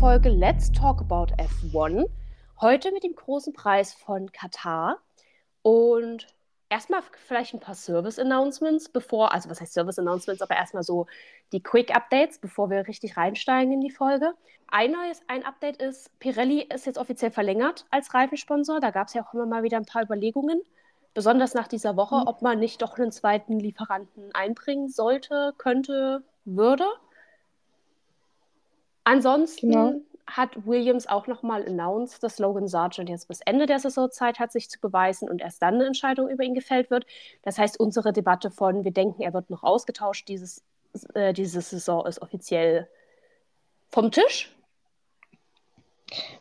Folge Let's Talk About F1. Heute mit dem großen Preis von Katar. Und erstmal vielleicht ein paar Service-Announcements, bevor, also was heißt Service-Announcements, aber erstmal so die Quick-Updates, bevor wir richtig reinsteigen in die Folge. Ein neues, ein Update ist, Pirelli ist jetzt offiziell verlängert als Reifensponsor. Da gab es ja auch immer mal wieder ein paar Überlegungen, besonders nach dieser Woche, mhm. ob man nicht doch einen zweiten Lieferanten einbringen sollte, könnte, würde. Ansonsten genau. hat Williams auch nochmal announced, dass Logan Sargent jetzt bis Ende der Saison Zeit hat, sich zu beweisen und erst dann eine Entscheidung über ihn gefällt wird. Das heißt, unsere Debatte von, wir denken, er wird noch ausgetauscht, dieses, äh, diese Saison ist offiziell vom Tisch.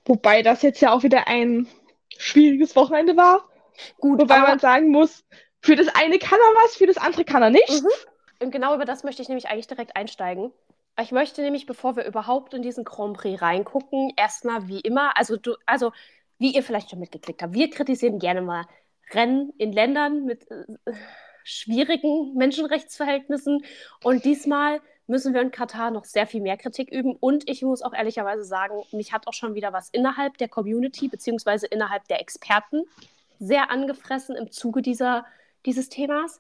Wobei das jetzt ja auch wieder ein schwieriges Wochenende war. Gut, Wobei man sagen muss, für das eine kann er was, für das andere kann er nicht. Mhm. Und genau über das möchte ich nämlich eigentlich direkt einsteigen. Ich möchte nämlich, bevor wir überhaupt in diesen Grand Prix reingucken, erstmal wie immer, also du, also wie ihr vielleicht schon mitgekriegt habt, wir kritisieren gerne mal Rennen in Ländern mit äh, schwierigen Menschenrechtsverhältnissen und diesmal müssen wir in Katar noch sehr viel mehr Kritik üben. Und ich muss auch ehrlicherweise sagen, mich hat auch schon wieder was innerhalb der Community beziehungsweise innerhalb der Experten sehr angefressen im Zuge dieser, dieses Themas.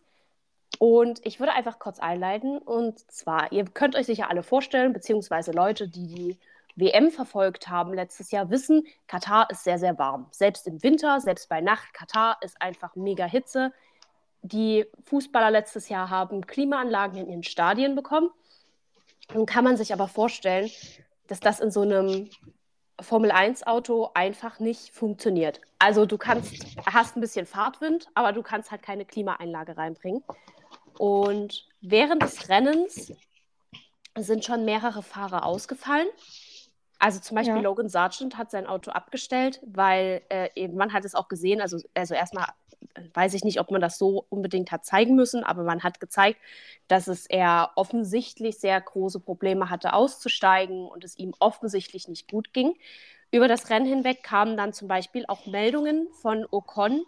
Und ich würde einfach kurz einleiten. Und zwar, ihr könnt euch sicher alle vorstellen, beziehungsweise Leute, die die WM verfolgt haben letztes Jahr, wissen, Katar ist sehr, sehr warm. Selbst im Winter, selbst bei Nacht. Katar ist einfach mega Hitze. Die Fußballer letztes Jahr haben Klimaanlagen in ihren Stadien bekommen. Nun kann man sich aber vorstellen, dass das in so einem Formel-1-Auto einfach nicht funktioniert. Also du kannst, hast ein bisschen Fahrtwind, aber du kannst halt keine Klimaeinlage reinbringen. Und während des Rennens sind schon mehrere Fahrer ausgefallen. Also zum Beispiel ja. Logan Sargent hat sein Auto abgestellt, weil äh, man hat es auch gesehen, also, also erstmal weiß ich nicht, ob man das so unbedingt hat zeigen müssen, aber man hat gezeigt, dass es er offensichtlich sehr große Probleme hatte auszusteigen und es ihm offensichtlich nicht gut ging. Über das Rennen hinweg kamen dann zum Beispiel auch Meldungen von Ocon,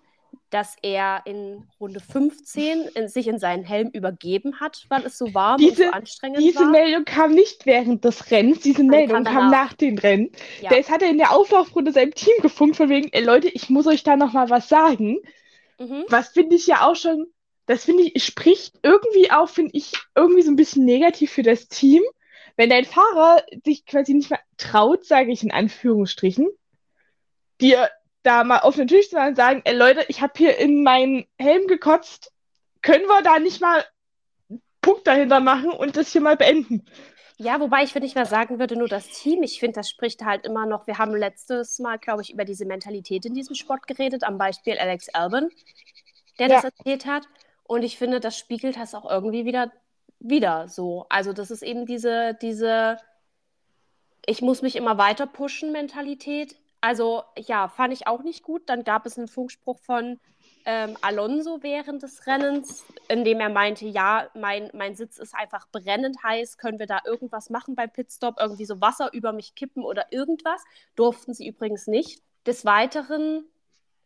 dass er in Runde 15 in, sich in seinen Helm übergeben hat, weil es so warm diese, und so anstrengend diese war. Diese Meldung kam nicht während des Rennens, diese Meldung kam, kam nach dem Rennen. Ja. Das hat er in der Auflaufrunde seinem Team gefunden, von wegen, ey Leute, ich muss euch da nochmal was sagen. Mhm. Was finde ich ja auch schon, das finde ich, spricht irgendwie auch, finde ich, irgendwie so ein bisschen negativ für das Team, wenn dein Fahrer sich quasi nicht mehr traut, sage ich in Anführungsstrichen, dir da mal auf den Tisch zu und sagen, ey Leute, ich habe hier in meinen Helm gekotzt, können wir da nicht mal einen Punkt dahinter machen und das hier mal beenden? Ja, wobei ich würde nicht mal sagen würde, nur das Team. Ich finde, das spricht halt immer noch. Wir haben letztes Mal, glaube ich, über diese Mentalität in diesem Sport geredet, am Beispiel Alex Albon, der ja. das erzählt hat. Und ich finde, das spiegelt das auch irgendwie wieder, wieder so. Also, das ist eben diese, diese, ich muss mich immer weiter pushen Mentalität. Also ja, fand ich auch nicht gut. Dann gab es einen Funkspruch von ähm, Alonso während des Rennens, in dem er meinte, ja, mein, mein Sitz ist einfach brennend heiß, können wir da irgendwas machen beim Pitstop, irgendwie so Wasser über mich kippen oder irgendwas. Durften sie übrigens nicht. Des Weiteren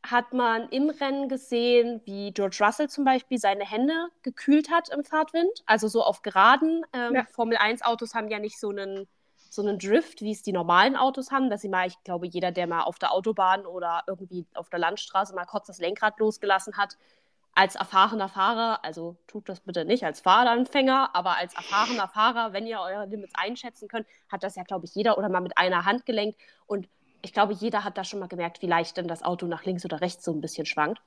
hat man im Rennen gesehen, wie George Russell zum Beispiel seine Hände gekühlt hat im Fahrtwind, also so auf Geraden. Ähm, ja. Formel 1-Autos haben ja nicht so einen so einen Drift, wie es die normalen Autos haben, dass sie mal, ich glaube, jeder, der mal auf der Autobahn oder irgendwie auf der Landstraße mal kurz das Lenkrad losgelassen hat, als erfahrener Fahrer, also tut das bitte nicht als Fahranfänger, aber als erfahrener Fahrer, wenn ihr eure Limits einschätzen könnt, hat das ja, glaube ich, jeder oder mal mit einer Hand gelenkt. Und ich glaube, jeder hat da schon mal gemerkt, wie leicht denn das Auto nach links oder rechts so ein bisschen schwankt.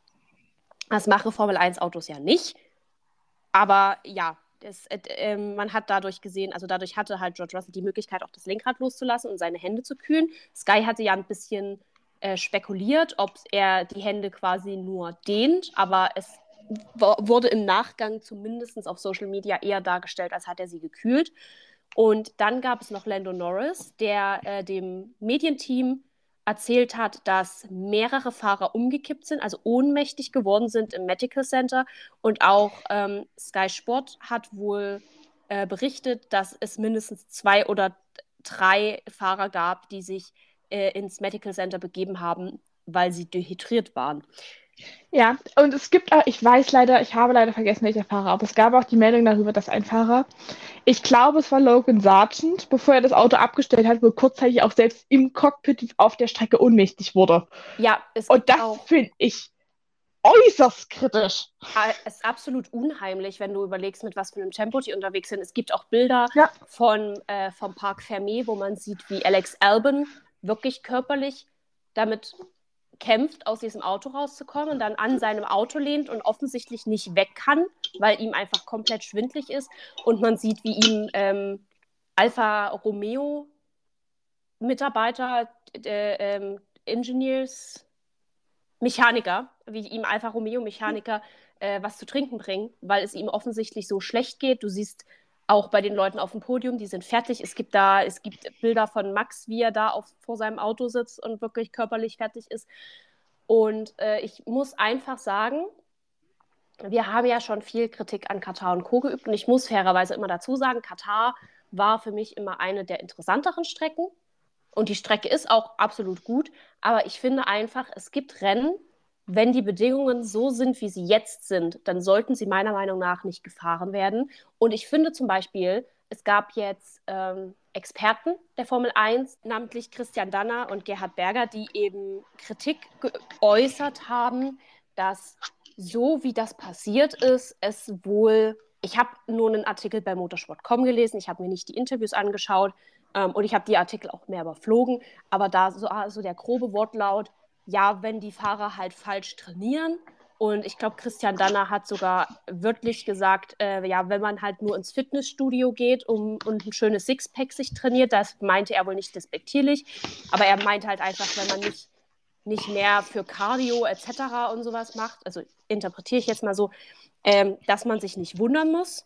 Das mache Formel 1 Autos ja nicht. Aber ja, das, äh, äh, man hat dadurch gesehen, also dadurch hatte halt George Russell die Möglichkeit, auch das Lenkrad loszulassen und seine Hände zu kühlen. Sky hatte ja ein bisschen äh, spekuliert, ob er die Hände quasi nur dehnt, aber es wurde im Nachgang zumindest auf Social Media eher dargestellt, als hat er sie gekühlt. Und dann gab es noch Lando Norris, der äh, dem Medienteam erzählt hat, dass mehrere Fahrer umgekippt sind, also ohnmächtig geworden sind im Medical Center. Und auch ähm, Sky Sport hat wohl äh, berichtet, dass es mindestens zwei oder drei Fahrer gab, die sich äh, ins Medical Center begeben haben, weil sie dehydriert waren. Ja, und es gibt auch, ich weiß leider, ich habe leider vergessen, welcher Fahrer, aber es gab auch die Meldung darüber, dass ein Fahrer, ich glaube, es war Logan Sargent, bevor er das Auto abgestellt hat, wohl kurzzeitig auch selbst im Cockpit auf der Strecke ohnmächtig wurde. Ja, es Und das finde ich äußerst kritisch. Es ist absolut unheimlich, wenn du überlegst, mit was für einem Tempo die unterwegs sind. Es gibt auch Bilder ja. von, äh, vom Park Fermé, wo man sieht, wie Alex Albon wirklich körperlich damit kämpft, aus diesem Auto rauszukommen und dann an seinem Auto lehnt und offensichtlich nicht weg kann, weil ihm einfach komplett schwindlig ist. Und man sieht, wie ihm ähm, Alfa Romeo Mitarbeiter, äh, äh, Engineers, Mechaniker, wie ihm Alfa Romeo Mechaniker äh, was zu trinken bringen, weil es ihm offensichtlich so schlecht geht. Du siehst auch bei den Leuten auf dem Podium, die sind fertig. Es gibt da, es gibt Bilder von Max, wie er da auf, vor seinem Auto sitzt und wirklich körperlich fertig ist. Und äh, ich muss einfach sagen, wir haben ja schon viel Kritik an Katar und Co. geübt und ich muss fairerweise immer dazu sagen, Katar war für mich immer eine der interessanteren Strecken. Und die Strecke ist auch absolut gut, aber ich finde einfach, es gibt Rennen, wenn die Bedingungen so sind, wie sie jetzt sind, dann sollten sie meiner Meinung nach nicht gefahren werden. Und ich finde zum Beispiel, es gab jetzt ähm, Experten der Formel 1, namentlich Christian Danner und Gerhard Berger, die eben Kritik geäußert haben, dass so wie das passiert ist, es wohl, ich habe nur einen Artikel bei motorsport.com gelesen, ich habe mir nicht die Interviews angeschaut, ähm, und ich habe die Artikel auch mehr überflogen, aber da so also der grobe Wortlaut, ja, wenn die Fahrer halt falsch trainieren. Und ich glaube, Christian Danner hat sogar wörtlich gesagt, äh, ja, wenn man halt nur ins Fitnessstudio geht um, und ein schönes Sixpack sich trainiert, das meinte er wohl nicht despektierlich, aber er meinte halt einfach, wenn man nicht, nicht mehr für Cardio etc. und sowas macht, also interpretiere ich jetzt mal so, ähm, dass man sich nicht wundern muss,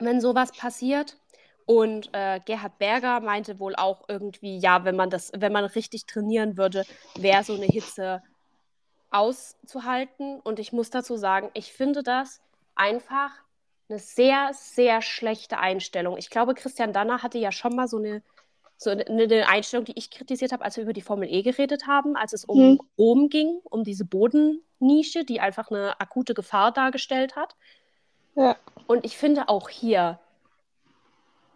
wenn sowas passiert. Und äh, Gerhard Berger meinte wohl auch irgendwie, ja, wenn man das, wenn man richtig trainieren würde, wäre so eine Hitze auszuhalten. Und ich muss dazu sagen, ich finde das einfach eine sehr, sehr schlechte Einstellung. Ich glaube, Christian Danner hatte ja schon mal so eine, so eine Einstellung, die ich kritisiert habe, als wir über die Formel E geredet haben, als es um hm. Rom ging, um diese Bodennische, die einfach eine akute Gefahr dargestellt hat. Ja. Und ich finde auch hier,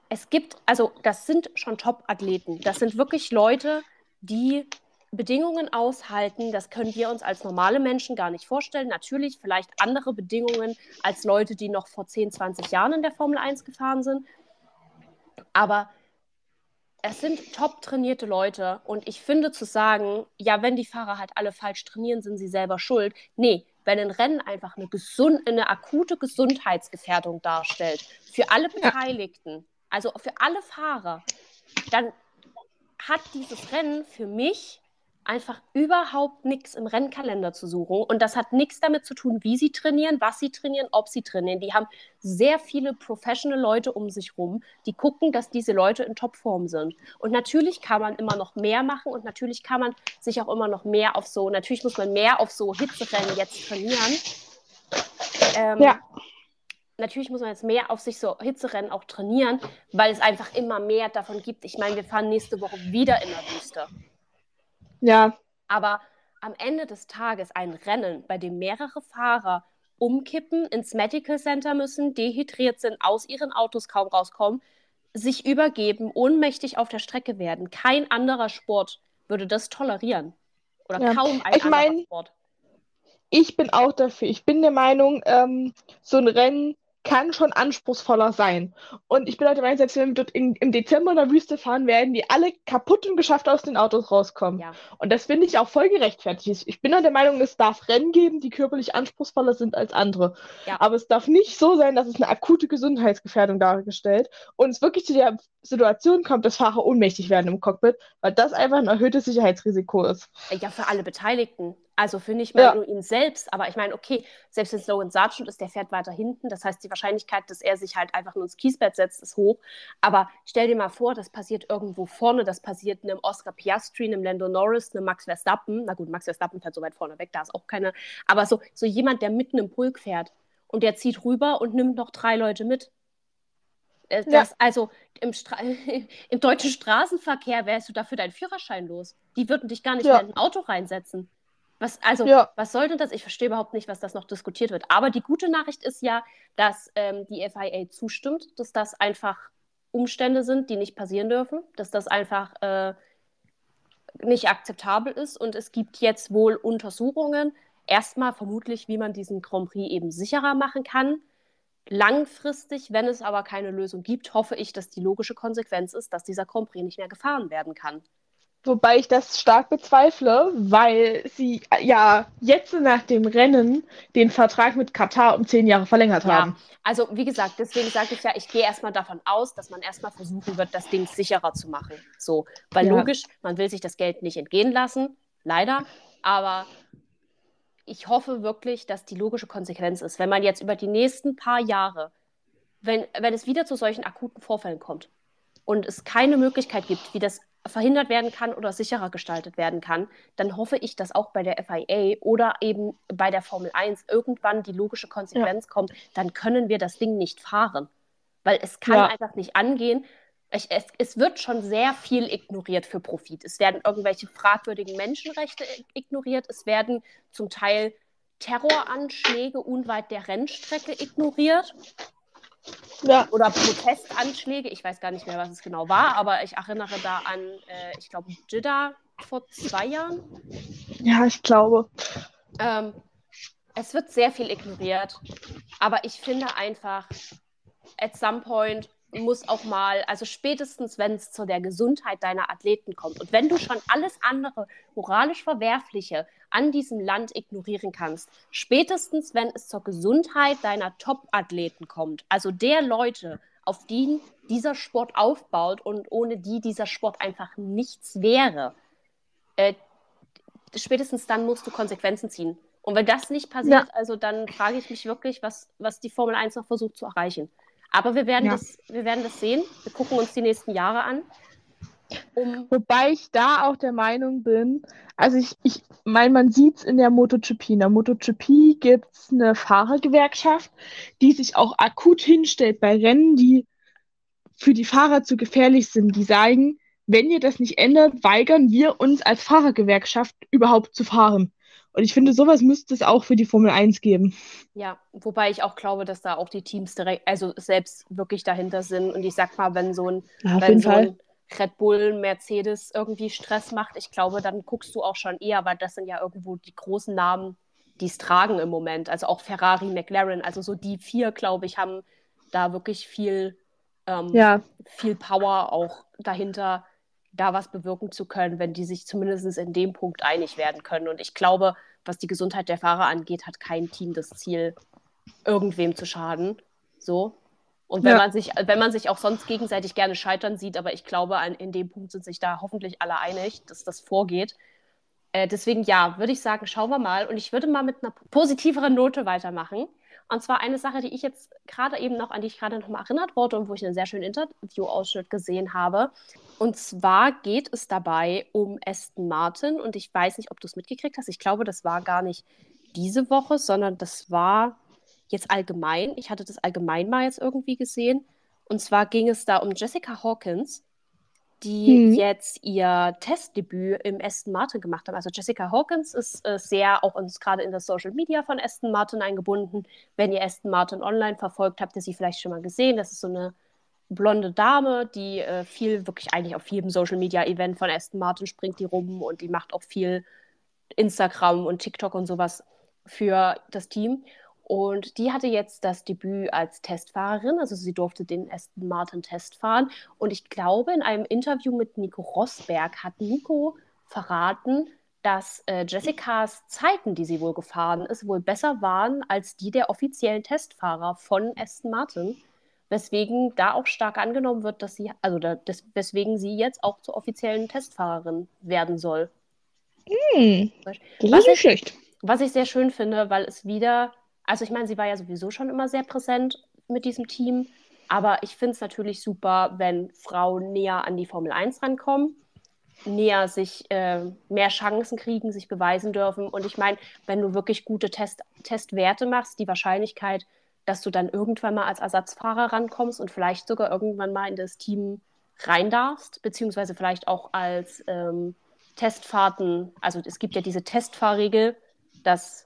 es gibt, also das sind schon Top-Athleten. Das sind wirklich Leute, die Bedingungen aushalten. Das können wir uns als normale Menschen gar nicht vorstellen. Natürlich vielleicht andere Bedingungen als Leute, die noch vor 10, 20 Jahren in der Formel 1 gefahren sind. Aber es sind top trainierte Leute und ich finde zu sagen, ja, wenn die Fahrer halt alle falsch trainieren, sind sie selber schuld. Nee, wenn ein Rennen einfach eine, gesund, eine akute Gesundheitsgefährdung darstellt für alle Beteiligten, also für alle Fahrer, dann hat dieses Rennen für mich einfach überhaupt nichts im Rennkalender zu suchen. Und das hat nichts damit zu tun, wie sie trainieren, was sie trainieren, ob sie trainieren. Die haben sehr viele professional Leute um sich rum, die gucken, dass diese Leute in Topform sind. Und natürlich kann man immer noch mehr machen und natürlich kann man sich auch immer noch mehr auf so, natürlich muss man mehr auf so Hitzerennen jetzt trainieren. Ähm, ja natürlich muss man jetzt mehr auf sich so Hitzerennen auch trainieren, weil es einfach immer mehr davon gibt. Ich meine, wir fahren nächste Woche wieder in der Wüste. Ja. Aber am Ende des Tages ein Rennen, bei dem mehrere Fahrer umkippen, ins Medical Center müssen, dehydriert sind, aus ihren Autos kaum rauskommen, sich übergeben, ohnmächtig auf der Strecke werden. Kein anderer Sport würde das tolerieren. Oder ja. kaum ein ich anderer mein, Sport. Ich bin auch dafür. Ich bin der Meinung, ähm, so ein Rennen kann schon anspruchsvoller sein. Und ich bin halt der Meinung, selbst wenn wir dort in, im Dezember in der Wüste fahren, werden die alle kaputt und geschafft aus den Autos rauskommen. Ja. Und das finde ich auch voll gerechtfertigt. Ich bin halt der Meinung, es darf Rennen geben, die körperlich anspruchsvoller sind als andere. Ja. Aber es darf nicht so sein, dass es eine akute Gesundheitsgefährdung dargestellt und es wirklich zu der Situation kommt, dass Fahrer ohnmächtig werden im Cockpit, weil das einfach ein erhöhtes Sicherheitsrisiko ist. Ja, für alle Beteiligten. Also finde ich mal ja. nur ihn selbst, aber ich meine, okay, selbst wenn Slogan Sargent ist, der fährt weiter hinten. Das heißt, die Wahrscheinlichkeit, dass er sich halt einfach nur ins Kiesbett setzt, ist hoch. Aber stell dir mal vor, das passiert irgendwo vorne, das passiert einem Oscar Piastri, einem Lando Norris, einem Max Verstappen. Na gut, Max Verstappen fährt so weit vorne weg, da ist auch keine. Aber so, so jemand, der mitten im Pulk fährt und der zieht rüber und nimmt noch drei Leute mit. Äh, das, ja. Also im, im, deutschen Straßenverkehr wärst du dafür deinen Führerschein los. Die würden dich gar nicht ja. mehr in ein Auto reinsetzen. Was, also, ja. was soll denn das? Ich verstehe überhaupt nicht, was das noch diskutiert wird. Aber die gute Nachricht ist ja, dass ähm, die FIA zustimmt, dass das einfach Umstände sind, die nicht passieren dürfen, dass das einfach äh, nicht akzeptabel ist. Und es gibt jetzt wohl Untersuchungen, erstmal vermutlich, wie man diesen Grand Prix eben sicherer machen kann. Langfristig, wenn es aber keine Lösung gibt, hoffe ich, dass die logische Konsequenz ist, dass dieser Grand Prix nicht mehr gefahren werden kann. Wobei ich das stark bezweifle, weil sie ja jetzt nach dem Rennen den Vertrag mit Katar um zehn Jahre verlängert haben. Ja, also wie gesagt, deswegen sage ich ja, ich gehe erstmal davon aus, dass man erstmal versuchen wird, das Ding sicherer zu machen. So, weil ja. logisch, man will sich das Geld nicht entgehen lassen, leider, aber ich hoffe wirklich, dass die logische Konsequenz ist, wenn man jetzt über die nächsten paar Jahre, wenn, wenn es wieder zu solchen akuten Vorfällen kommt und es keine Möglichkeit gibt, wie das verhindert werden kann oder sicherer gestaltet werden kann, dann hoffe ich, dass auch bei der FIA oder eben bei der Formel 1 irgendwann die logische Konsequenz ja. kommt, dann können wir das Ding nicht fahren. Weil es kann ja. einfach nicht angehen. Ich, es, es, wird schon sehr viel ignoriert für Profit. Es werden irgendwelche fragwürdigen Menschenrechte ignoriert. Es werden zum Teil Terroranschläge unweit der Rennstrecke ignoriert. Ja. Oder Protestanschläge, ich weiß gar nicht mehr, was es genau war, aber ich erinnere da an, äh, ich glaube, Jeddah vor zwei Jahren. Ja, ich glaube. Ähm, es wird sehr viel ignoriert, aber ich finde einfach, at some point muss auch mal, also spätestens, wenn es zu der Gesundheit deiner Athleten kommt und wenn du schon alles andere moralisch Verwerfliche an diesem Land ignorieren kannst, spätestens, wenn es zur Gesundheit deiner Top-Athleten kommt, also der Leute, auf die dieser Sport aufbaut und ohne die dieser Sport einfach nichts wäre, äh, spätestens dann musst du Konsequenzen ziehen. Und wenn das nicht passiert, ja. also dann frage ich mich wirklich, was, was die Formel 1 noch versucht zu erreichen. Aber wir werden, ja. das, wir werden das sehen. Wir gucken uns die nächsten Jahre an. Um Wobei ich da auch der Meinung bin, also ich, ich meine, man sieht es in der MotoGP. In der MotoGP gibt es eine Fahrergewerkschaft, die sich auch akut hinstellt bei Rennen, die für die Fahrer zu gefährlich sind. Die sagen, wenn ihr das nicht ändert, weigern wir uns als Fahrergewerkschaft überhaupt zu fahren. Und ich finde, sowas müsste es auch für die Formel 1 geben. Ja, wobei ich auch glaube, dass da auch die Teams direkt, also selbst wirklich dahinter sind. Und ich sag mal, wenn so ein, ja, wenn so ein Red Bull, Mercedes irgendwie Stress macht, ich glaube, dann guckst du auch schon eher, weil das sind ja irgendwo die großen Namen, die es tragen im Moment. Also auch Ferrari, McLaren, also so die vier, glaube ich, haben da wirklich viel, ähm, ja. viel Power auch dahinter da was bewirken zu können, wenn die sich zumindest in dem Punkt einig werden können. Und ich glaube, was die Gesundheit der Fahrer angeht, hat kein Team das Ziel, irgendwem zu schaden. So. Und wenn ja. man sich, wenn man sich auch sonst gegenseitig gerne scheitern sieht, aber ich glaube, an, in dem Punkt sind sich da hoffentlich alle einig, dass das vorgeht. Äh, deswegen ja, würde ich sagen, schauen wir mal. Und ich würde mal mit einer positiveren Note weitermachen. Und zwar eine Sache, die ich jetzt gerade eben noch, an die ich gerade noch mal erinnert wurde und wo ich einen sehr schönen Interview-Ausschnitt gesehen habe. Und zwar geht es dabei um Aston Martin. Und ich weiß nicht, ob du es mitgekriegt hast. Ich glaube, das war gar nicht diese Woche, sondern das war jetzt allgemein. Ich hatte das allgemein mal jetzt irgendwie gesehen. Und zwar ging es da um Jessica Hawkins, die mhm. jetzt ihr Testdebüt im Aston Martin gemacht haben. Also Jessica Hawkins ist äh, sehr auch uns gerade in das Social Media von Aston Martin eingebunden. Wenn ihr Aston Martin online verfolgt, habt ihr sie vielleicht schon mal gesehen. Das ist so eine blonde Dame, die äh, viel, wirklich eigentlich auf jedem Social Media Event von Aston Martin springt die rum und die macht auch viel Instagram und TikTok und sowas für das Team. Und die hatte jetzt das Debüt als Testfahrerin, also sie durfte den Aston Martin Test fahren. Und ich glaube, in einem Interview mit Nico Rosberg hat Nico verraten, dass äh, Jessicas Zeiten, die sie wohl gefahren ist, wohl besser waren als die der offiziellen Testfahrer von Aston Martin. Weswegen da auch stark angenommen wird, dass sie, also da, des, weswegen sie jetzt auch zur offiziellen Testfahrerin werden soll. Hm, das ist was nicht ich, schlecht. Was ich sehr schön finde, weil es wieder also ich meine, sie war ja sowieso schon immer sehr präsent mit diesem Team, aber ich finde es natürlich super, wenn Frauen näher an die Formel 1 rankommen, näher sich äh, mehr Chancen kriegen, sich beweisen dürfen. Und ich meine, wenn du wirklich gute Test Testwerte machst, die Wahrscheinlichkeit, dass du dann irgendwann mal als Ersatzfahrer rankommst und vielleicht sogar irgendwann mal in das Team rein darfst, beziehungsweise vielleicht auch als ähm, Testfahrten, also es gibt ja diese Testfahrregel, dass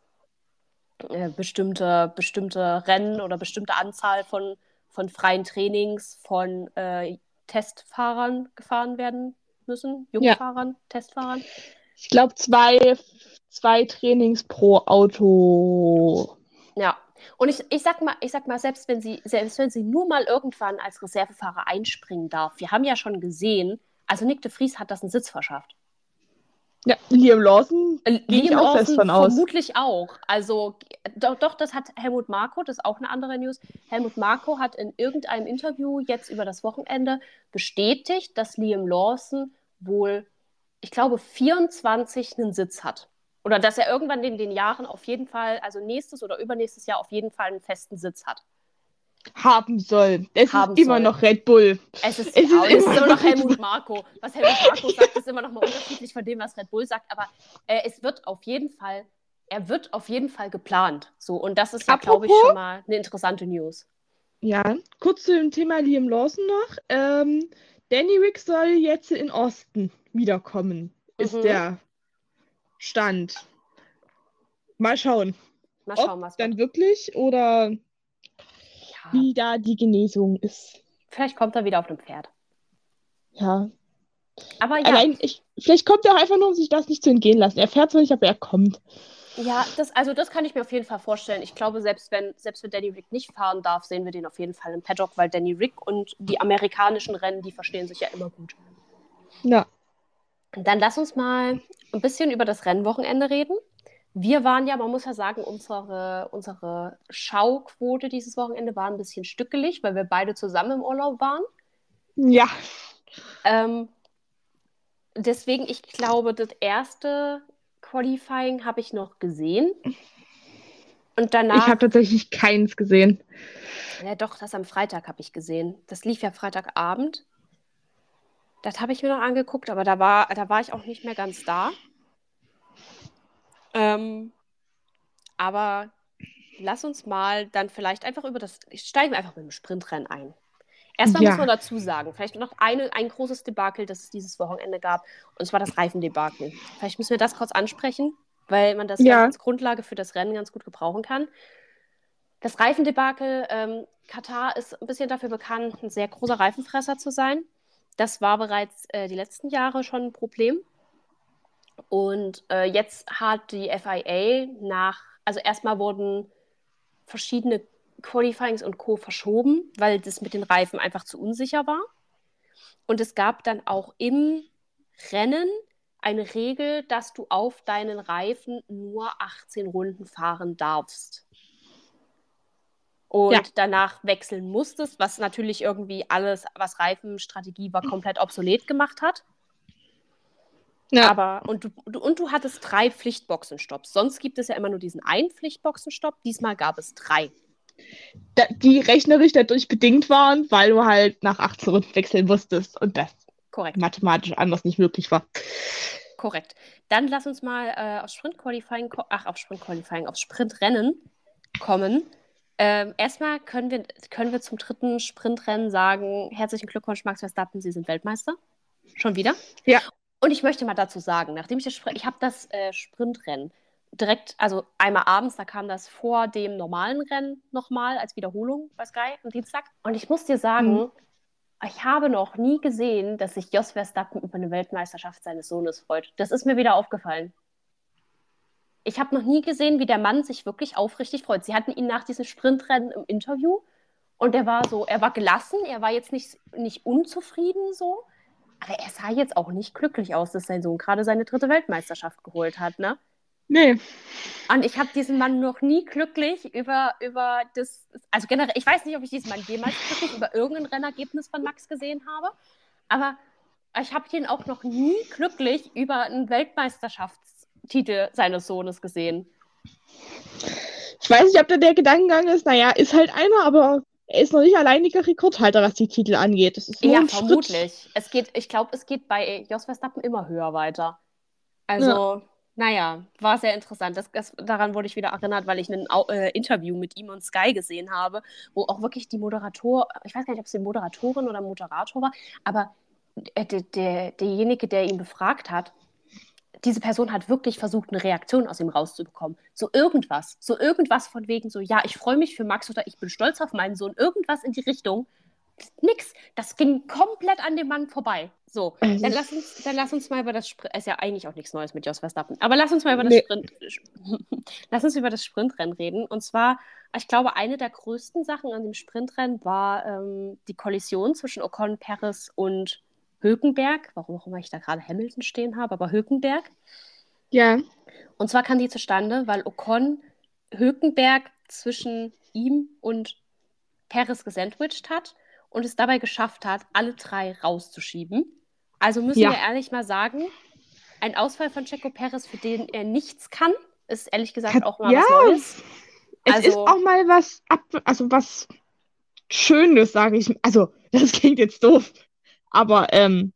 äh, bestimmte, bestimmte Rennen oder bestimmte Anzahl von, von freien Trainings von äh, Testfahrern gefahren werden müssen, Jungfahrern, ja. Testfahrern. Ich glaube, zwei, zwei Trainings pro Auto. Ja, und ich, ich, sag mal, ich sag mal, selbst wenn, sie, selbst wenn sie nur mal irgendwann als Reservefahrer einspringen darf, wir haben ja schon gesehen, also Nick de Vries hat das einen Sitz verschafft. Ja, Liam Lawson. Äh, Liam auch Lawson vermutlich auch. Also doch, doch, das hat Helmut Marko, das ist auch eine andere News. Helmut Marko hat in irgendeinem Interview jetzt über das Wochenende bestätigt, dass Liam Lawson wohl, ich glaube, 24 einen Sitz hat. Oder dass er irgendwann in den Jahren auf jeden Fall, also nächstes oder übernächstes Jahr auf jeden Fall einen festen Sitz hat. Haben soll. Es haben ist soll. immer noch Red Bull. Es ist, es ist, es ist immer noch Helmut Marko. Was Helmut Marko sagt, ist immer noch mal unterschiedlich von dem, was Red Bull sagt. Aber äh, es wird auf jeden Fall, er wird auf jeden Fall geplant. So, und das ist ja, glaube ich, schon mal eine interessante News. Ja, kurz zu dem Thema Liam Lawson noch. Ähm, Danny Rick soll jetzt in Osten wiederkommen, ist mhm. der Stand. Mal schauen. Mal schauen, Ob was dann wird. wirklich oder. Wie da die Genesung ist. Vielleicht kommt er wieder auf dem Pferd. Ja. Aber ja. Allein, ich, vielleicht kommt er auch einfach nur, um sich das nicht zu entgehen lassen. Er fährt zwar nicht, aber er kommt. Ja, das, also das kann ich mir auf jeden Fall vorstellen. Ich glaube, selbst wenn, selbst wenn Danny Rick nicht fahren darf, sehen wir den auf jeden Fall im Paddock, weil Danny Rick und die amerikanischen Rennen, die verstehen sich ja immer gut. Ja. Dann lass uns mal ein bisschen über das Rennwochenende reden. Wir waren ja, man muss ja sagen, unsere, unsere Schauquote dieses Wochenende war ein bisschen stückelig, weil wir beide zusammen im Urlaub waren. Ja. Ähm, deswegen, ich glaube, das erste Qualifying habe ich noch gesehen. Und danach. Ich habe tatsächlich keins gesehen. Ja, doch, das am Freitag habe ich gesehen. Das lief ja Freitagabend. Das habe ich mir noch angeguckt, aber da war, da war ich auch nicht mehr ganz da. Ähm, aber lass uns mal dann vielleicht einfach über das. Steigen wir einfach mit dem Sprintrennen ein. Erstmal ja. muss man dazu sagen, vielleicht noch eine, ein großes Debakel, das es dieses Wochenende gab, und zwar das Reifendebakel. Vielleicht müssen wir das kurz ansprechen, weil man das ja. als Grundlage für das Rennen ganz gut gebrauchen kann. Das Reifendebakel, ähm, Katar ist ein bisschen dafür bekannt, ein sehr großer Reifenfresser zu sein. Das war bereits äh, die letzten Jahre schon ein Problem. Und äh, jetzt hat die FIA nach, also erstmal wurden verschiedene Qualifyings und Co. verschoben, weil das mit den Reifen einfach zu unsicher war. Und es gab dann auch im Rennen eine Regel, dass du auf deinen Reifen nur 18 Runden fahren darfst. Und ja. danach wechseln musstest, was natürlich irgendwie alles, was Reifenstrategie war, komplett obsolet gemacht hat. Ja. Aber, und du, du, und du hattest drei Pflichtboxenstopps. Sonst gibt es ja immer nur diesen einen Pflichtboxenstopp. Diesmal gab es drei. Da, die rechnerisch dadurch bedingt waren, weil du halt nach 18 Runden wechseln musstest und das Korrekt. mathematisch anders nicht möglich war. Korrekt. Dann lass uns mal äh, aufs Sprint Qualifying, ach, auf Sprint Qualifying, aufs Sprintrennen kommen. Ähm, erstmal können wir, können wir zum dritten Sprintrennen sagen: Herzlichen Glückwunsch, Max Verstappen, Sie sind Weltmeister. Schon wieder? Ja. Und ich möchte mal dazu sagen, nachdem ich das, ich habe das äh, Sprintrennen direkt, also einmal abends, da kam das vor dem normalen Rennen nochmal als Wiederholung bei Sky am Dienstag. Und ich muss dir sagen, mhm. ich habe noch nie gesehen, dass sich Jos Verstappen über eine Weltmeisterschaft seines Sohnes freut. Das ist mir wieder aufgefallen. Ich habe noch nie gesehen, wie der Mann sich wirklich aufrichtig freut. Sie hatten ihn nach diesem Sprintrennen im Interview und er war so, er war gelassen, er war jetzt nicht, nicht unzufrieden so, aber er sah jetzt auch nicht glücklich aus, dass sein Sohn gerade seine dritte Weltmeisterschaft geholt hat, ne? Nee. Und ich habe diesen Mann noch nie glücklich über, über das, also generell, ich weiß nicht, ob ich diesen Mann jemals glücklich über irgendein Rennergebnis von Max gesehen habe, aber ich habe ihn auch noch nie glücklich über einen Weltmeisterschaftstitel seines Sohnes gesehen. Ich weiß nicht, ob da der Gedankengang ist, naja, ist halt einer, aber er ist noch nicht alleiniger Rekordhalter, was die Titel angeht. Das ist ja, vermutlich. Es geht, ich glaube, es geht bei Jos Verstappen immer höher weiter. Also, ja. naja, war sehr interessant. Das, das, daran wurde ich wieder erinnert, weil ich ein äh, Interview mit ihm und Sky gesehen habe, wo auch wirklich die Moderator, ich weiß gar nicht, ob es die Moderatorin oder Moderator war, aber äh, der, der, derjenige, der ihn befragt hat, diese Person hat wirklich versucht, eine Reaktion aus ihm rauszubekommen. So irgendwas. So irgendwas von wegen so, ja, ich freue mich für Max oder ich bin stolz auf meinen Sohn. Irgendwas in die Richtung. Nix. Das ging komplett an dem Mann vorbei. So, dann lass uns, dann lass uns mal über das Sprint. Ist ja eigentlich auch nichts Neues mit Jos Verstappen. Aber lass uns mal über das nee. Sprint. lass uns über das Sprintrennen reden. Und zwar, ich glaube, eine der größten Sachen an dem Sprintrennen war ähm, die Kollision zwischen Ocon, Perez und Hülkenberg, warum auch immer ich da gerade Hamilton stehen habe, aber Hülkenberg. Ja. Und zwar kam die zustande, weil Ocon Hülkenberg zwischen ihm und Perez gesandwiched hat und es dabei geschafft hat, alle drei rauszuschieben. Also müssen ja. wir ehrlich mal sagen, ein Ausfall von Checo Perez, für den er nichts kann, ist ehrlich gesagt auch mal ja. was Neues. Es also, ist auch mal was ab, also was Schönes, sage ich. Also, das klingt jetzt doof. Aber ähm,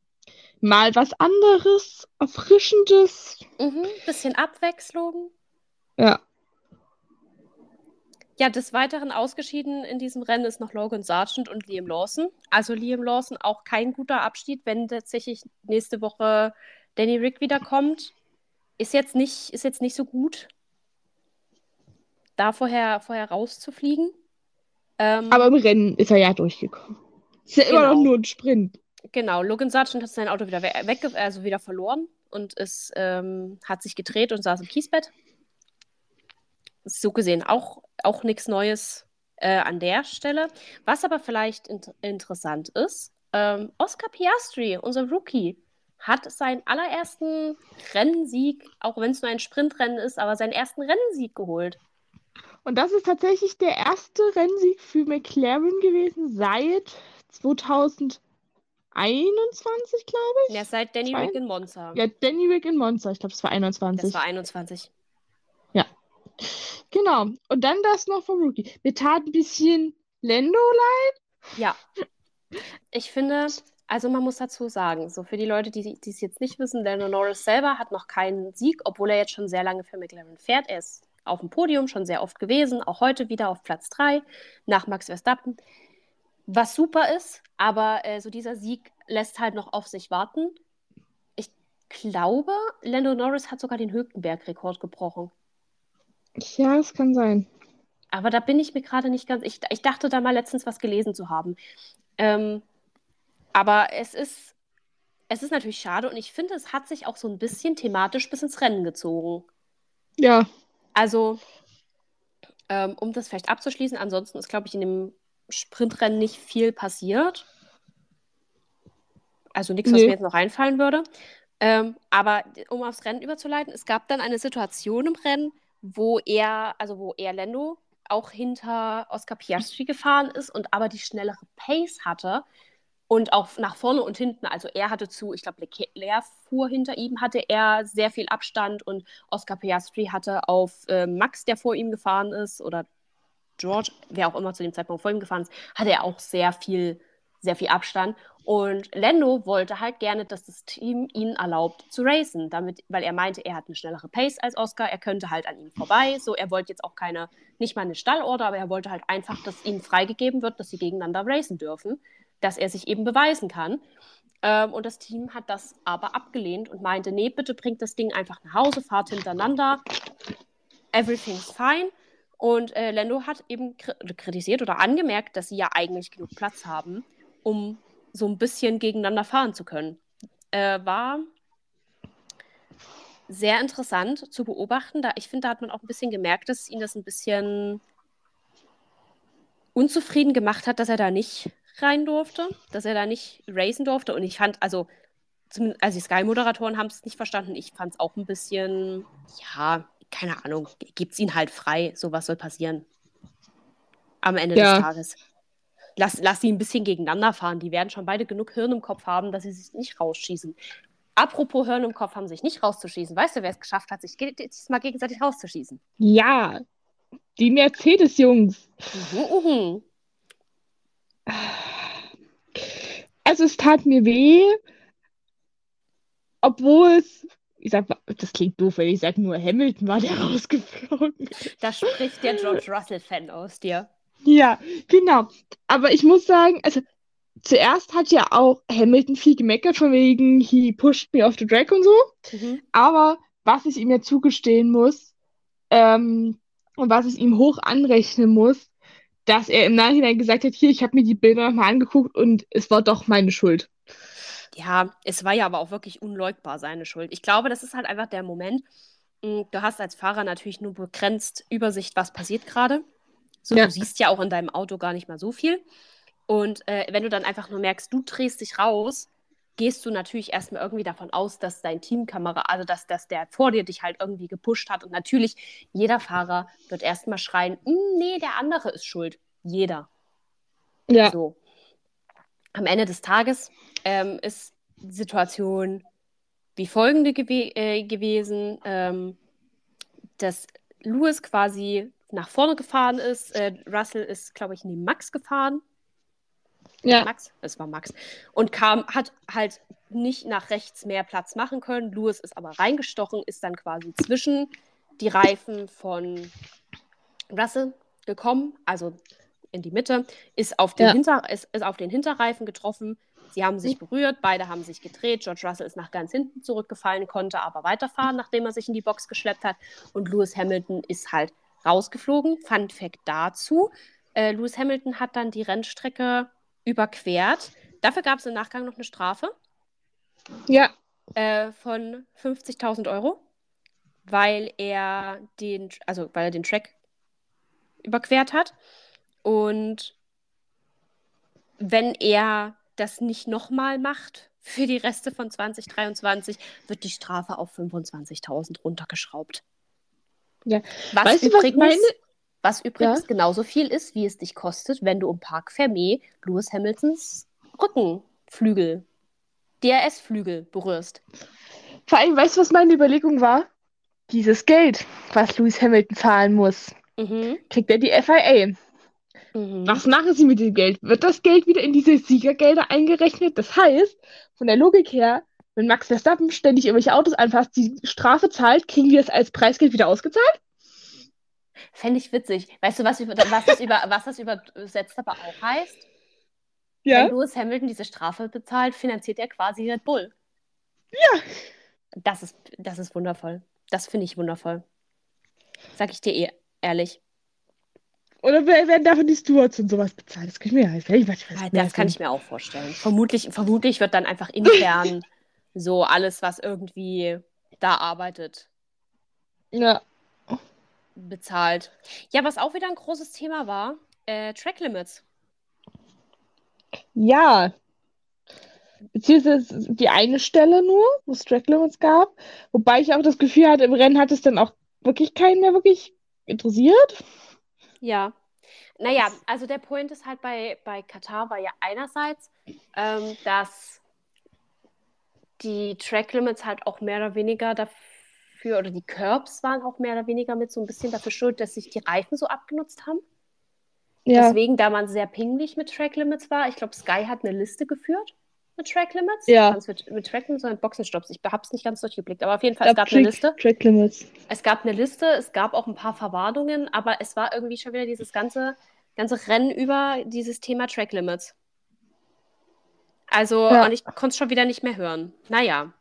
mal was anderes, Erfrischendes. Mhm, bisschen Abwechslung. Ja. Ja, des Weiteren ausgeschieden in diesem Rennen ist noch Logan Sargent und Liam Lawson. Also Liam Lawson auch kein guter Abschied, wenn tatsächlich nächste Woche Danny Rick wiederkommt. Ist jetzt nicht, ist jetzt nicht so gut, da vorher, vorher rauszufliegen. Ähm, Aber im Rennen ist er ja durchgekommen. Ist ja genau. immer noch genau. nur ein Sprint. Genau, Logan Sargent hat sein Auto wieder weg, also wieder verloren und ist, ähm, hat sich gedreht und saß im Kiesbett. So gesehen auch, auch nichts Neues äh, an der Stelle. Was aber vielleicht in interessant ist, ähm, Oscar Piastri, unser Rookie, hat seinen allerersten Rennsieg, auch wenn es nur ein Sprintrennen ist, aber seinen ersten Rennsieg geholt. Und das ist tatsächlich der erste Rennsieg für McLaren gewesen seit 2000. 21, glaube ich. Ja, seit Danny Rick in Monza. Ja, Danny Rick in Monza. Ich glaube, es war 21. Das war 21. Ja. Genau. Und dann das noch vom Rookie. Mir tat ein bisschen Lendo leid. Ja. Ich finde, also man muss dazu sagen, so für die Leute, die es jetzt nicht wissen, Lando Norris selber hat noch keinen Sieg, obwohl er jetzt schon sehr lange für McLaren fährt. Er ist auf dem Podium schon sehr oft gewesen, auch heute wieder auf Platz 3 nach Max Verstappen was super ist, aber äh, so dieser Sieg lässt halt noch auf sich warten. Ich glaube, Lando Norris hat sogar den Hülkenberg-Rekord gebrochen. Ja, es kann sein. Aber da bin ich mir gerade nicht ganz. Ich, ich dachte da mal letztens was gelesen zu haben. Ähm, aber es ist, es ist natürlich schade und ich finde, es hat sich auch so ein bisschen thematisch bis ins Rennen gezogen. Ja. Also, ähm, um das vielleicht abzuschließen, ansonsten ist, glaube ich, in dem Sprintrennen nicht viel passiert. Also nichts, was nee. mir jetzt noch einfallen würde. Ähm, aber um aufs Rennen überzuleiten, es gab dann eine Situation im Rennen, wo er, also wo er Lendo auch hinter Oscar Piastri gefahren ist und aber die schnellere Pace hatte und auch nach vorne und hinten. Also er hatte zu, ich glaube, Leclerc fuhr hinter ihm, hatte er sehr viel Abstand und Oscar Piastri hatte auf äh, Max, der vor ihm gefahren ist, oder George, wer auch immer zu dem Zeitpunkt vor ihm gefahren ist, hatte er auch sehr viel, sehr viel Abstand. Und Lando wollte halt gerne, dass das Team ihn erlaubt zu racen, damit, weil er meinte, er hat eine schnellere Pace als Oscar, er könnte halt an ihm vorbei. So, er wollte jetzt auch keine, nicht mal eine Stallorder, aber er wollte halt einfach, dass ihnen freigegeben wird, dass sie gegeneinander racen dürfen, dass er sich eben beweisen kann. Ähm, und das Team hat das aber abgelehnt und meinte, nee, bitte bringt das Ding einfach nach Hause, fahrt hintereinander. Everything's fine. Und äh, Lando hat eben kritisiert oder angemerkt, dass sie ja eigentlich genug Platz haben, um so ein bisschen gegeneinander fahren zu können. Äh, war sehr interessant zu beobachten. Da, ich finde, da hat man auch ein bisschen gemerkt, dass ihn das ein bisschen unzufrieden gemacht hat, dass er da nicht rein durfte, dass er da nicht racen durfte. Und ich fand, also, also die Sky-Moderatoren haben es nicht verstanden. Ich fand es auch ein bisschen, ja, keine Ahnung, gibt es ihn halt frei. So was soll passieren. Am Ende ja. des Tages. Lass, lass sie ein bisschen gegeneinander fahren. Die werden schon beide genug Hirn im Kopf haben, dass sie sich nicht rausschießen. Apropos Hirn im Kopf haben, sich nicht rauszuschießen. Weißt du, wer es geschafft hat, sich mal gegenseitig rauszuschießen? Ja, die Mercedes-Jungs. Mhm, mhm. Also es tat mir weh, obwohl es ich sag, das klingt doof, wenn ich sage, nur Hamilton war der rausgeflogen. Da spricht der George Russell-Fan aus dir. Ja, genau. Aber ich muss sagen, also zuerst hat ja auch Hamilton viel gemeckert, von wegen, he pushed me off the track und so. Mhm. Aber was ich ihm ja zugestehen muss, ähm, und was ich ihm hoch anrechnen muss, dass er im Nachhinein gesagt hat, hier, ich habe mir die Bilder nochmal angeguckt und es war doch meine Schuld. Ja, es war ja aber auch wirklich unleugbar seine Schuld. Ich glaube, das ist halt einfach der Moment. Hm, du hast als Fahrer natürlich nur begrenzt Übersicht, was passiert gerade. So, ja. Du siehst ja auch in deinem Auto gar nicht mal so viel. Und äh, wenn du dann einfach nur merkst, du drehst dich raus, gehst du natürlich erstmal irgendwie davon aus, dass dein Teamkamera, also dass, dass der vor dir dich halt irgendwie gepusht hat. Und natürlich, jeder Fahrer wird erstmal schreien, hm, nee, der andere ist schuld. Jeder. Ja. So. Am Ende des Tages ähm, ist die Situation wie folgende gew äh, gewesen, ähm, dass Lewis quasi nach vorne gefahren ist. Äh, Russell ist, glaube ich, neben Max gefahren. Ja. Max, es war Max. Und kam, hat halt nicht nach rechts mehr Platz machen können. Lewis ist aber reingestochen, ist dann quasi zwischen die Reifen von Russell gekommen, also in die Mitte, ist auf den, ja. Hinter, ist, ist auf den Hinterreifen getroffen. Sie haben sich berührt, beide haben sich gedreht. George Russell ist nach ganz hinten zurückgefallen, konnte aber weiterfahren, nachdem er sich in die Box geschleppt hat. Und Lewis Hamilton ist halt rausgeflogen. Fun Fact dazu: äh, Lewis Hamilton hat dann die Rennstrecke überquert. Dafür gab es im Nachgang noch eine Strafe. Ja. Äh, von 50.000 Euro, weil er den, also weil er den Track überquert hat. Und wenn er das nicht nochmal macht für die Reste von 2023, wird die Strafe auf 25.000 runtergeschraubt. Ja. Was weißt übrigens, du, was meine, was übrigens ja? genauso viel ist, wie es dich kostet, wenn du im Park Fermé Lewis Hamiltons Rückenflügel, DRS-Flügel berührst. Vor allem, weißt du, was meine Überlegung war? Dieses Geld, was Lewis Hamilton zahlen muss, mhm. kriegt er die FIA. Mhm. Was machen sie mit dem Geld? Wird das Geld wieder in diese Siegergelder eingerechnet? Das heißt, von der Logik her, wenn Max Verstappen ständig irgendwelche Autos anfasst, die Strafe zahlt, kriegen wir es als Preisgeld wieder ausgezahlt? Fände ich witzig. Weißt du, was, was, das über, was das übersetzt aber auch heißt? Ja. Wenn Lewis Hamilton diese Strafe bezahlt, finanziert er quasi Red Bull. Ja. Das ist, das ist wundervoll. Das finde ich wundervoll. Sag ich dir eh ehrlich. Oder werden davon die Stewards und sowas bezahlt? Das kann ich mir, ich weiß, ja, das kann ich mir auch vorstellen. Vermutlich, vermutlich wird dann einfach intern so alles, was irgendwie da arbeitet. Ja bezahlt. Ja, was auch wieder ein großes Thema war, äh, Track Limits. Ja. Beziehungsweise die eine Stelle nur, wo es Track Limits gab. Wobei ich auch das Gefühl hatte, im Rennen hat es dann auch wirklich keinen mehr wirklich interessiert. Ja. Naja, also der Point ist halt bei, bei Katar war ja einerseits, ähm, dass die Track Limits halt auch mehr oder weniger dafür oder die Curbs waren auch mehr oder weniger mit so ein bisschen dafür schuld, dass sich die Reifen so abgenutzt haben. Ja. Deswegen, da man sehr pingelig mit Track Limits war, ich glaube, Sky hat eine Liste geführt mit Track Limits. Ja. Mit, mit Track Limits und mit Boxenstopps. Ich habe es nicht ganz durchgeblickt, aber auf jeden Fall, es gab Track, eine Liste. Track Limits. Es gab eine Liste, es gab auch ein paar Verwarnungen, aber es war irgendwie schon wieder dieses ganze, ganze Rennen über dieses Thema Track Limits. Also, ja. und ich konnte es schon wieder nicht mehr hören. Naja.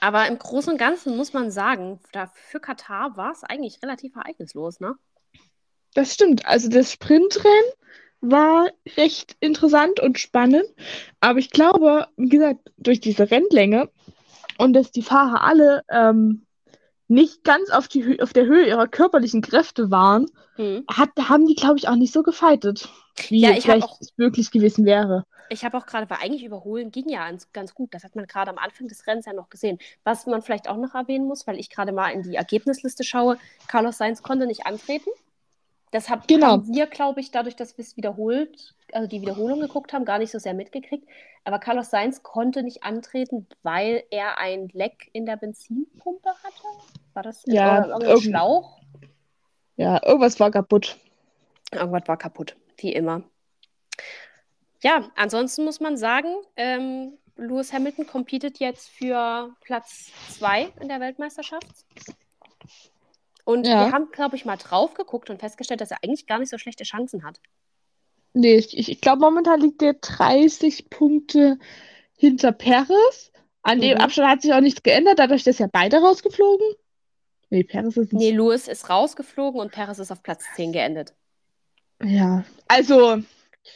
Aber im Großen und Ganzen muss man sagen, für Katar war es eigentlich relativ ereignislos, ne? Das stimmt. Also das Sprintrennen war recht interessant und spannend. Aber ich glaube, wie gesagt, durch diese Rennlänge und dass die Fahrer alle ähm, nicht ganz auf, die, auf der Höhe ihrer körperlichen Kräfte waren, hm. hat, haben die, glaube ich, auch nicht so gefeitet, wie ja, vielleicht auch, möglich gewesen wäre. Ich habe auch gerade, weil eigentlich überholen ging ja ganz gut. Das hat man gerade am Anfang des Rennens ja noch gesehen. Was man vielleicht auch noch erwähnen muss, weil ich gerade mal in die Ergebnisliste schaue, Carlos Sainz konnte nicht antreten. Das hab, genau. haben wir, glaube ich, dadurch, dass wir es wiederholt, also die Wiederholung geguckt haben, gar nicht so sehr mitgekriegt. Aber Carlos Sainz konnte nicht antreten, weil er ein Leck in der Benzinpumpe hatte. War das ja, irgendein Schlauch? Ja, irgendwas war kaputt. Irgendwas war kaputt, wie immer. Ja, ansonsten muss man sagen, ähm, Lewis Hamilton competet jetzt für Platz 2 in der Weltmeisterschaft. Und ja. wir haben, glaube ich, mal drauf geguckt und festgestellt, dass er eigentlich gar nicht so schlechte Chancen hat. Nee, ich, ich glaube, momentan liegt der 30 Punkte hinter Perez. An mhm. dem Abstand hat sich auch nichts geändert, dadurch, dass ja beide rausgeflogen. Nee, Perez ist nicht. Nee, Lewis ist rausgeflogen und Perez ist auf Platz 10 geendet. Ja, also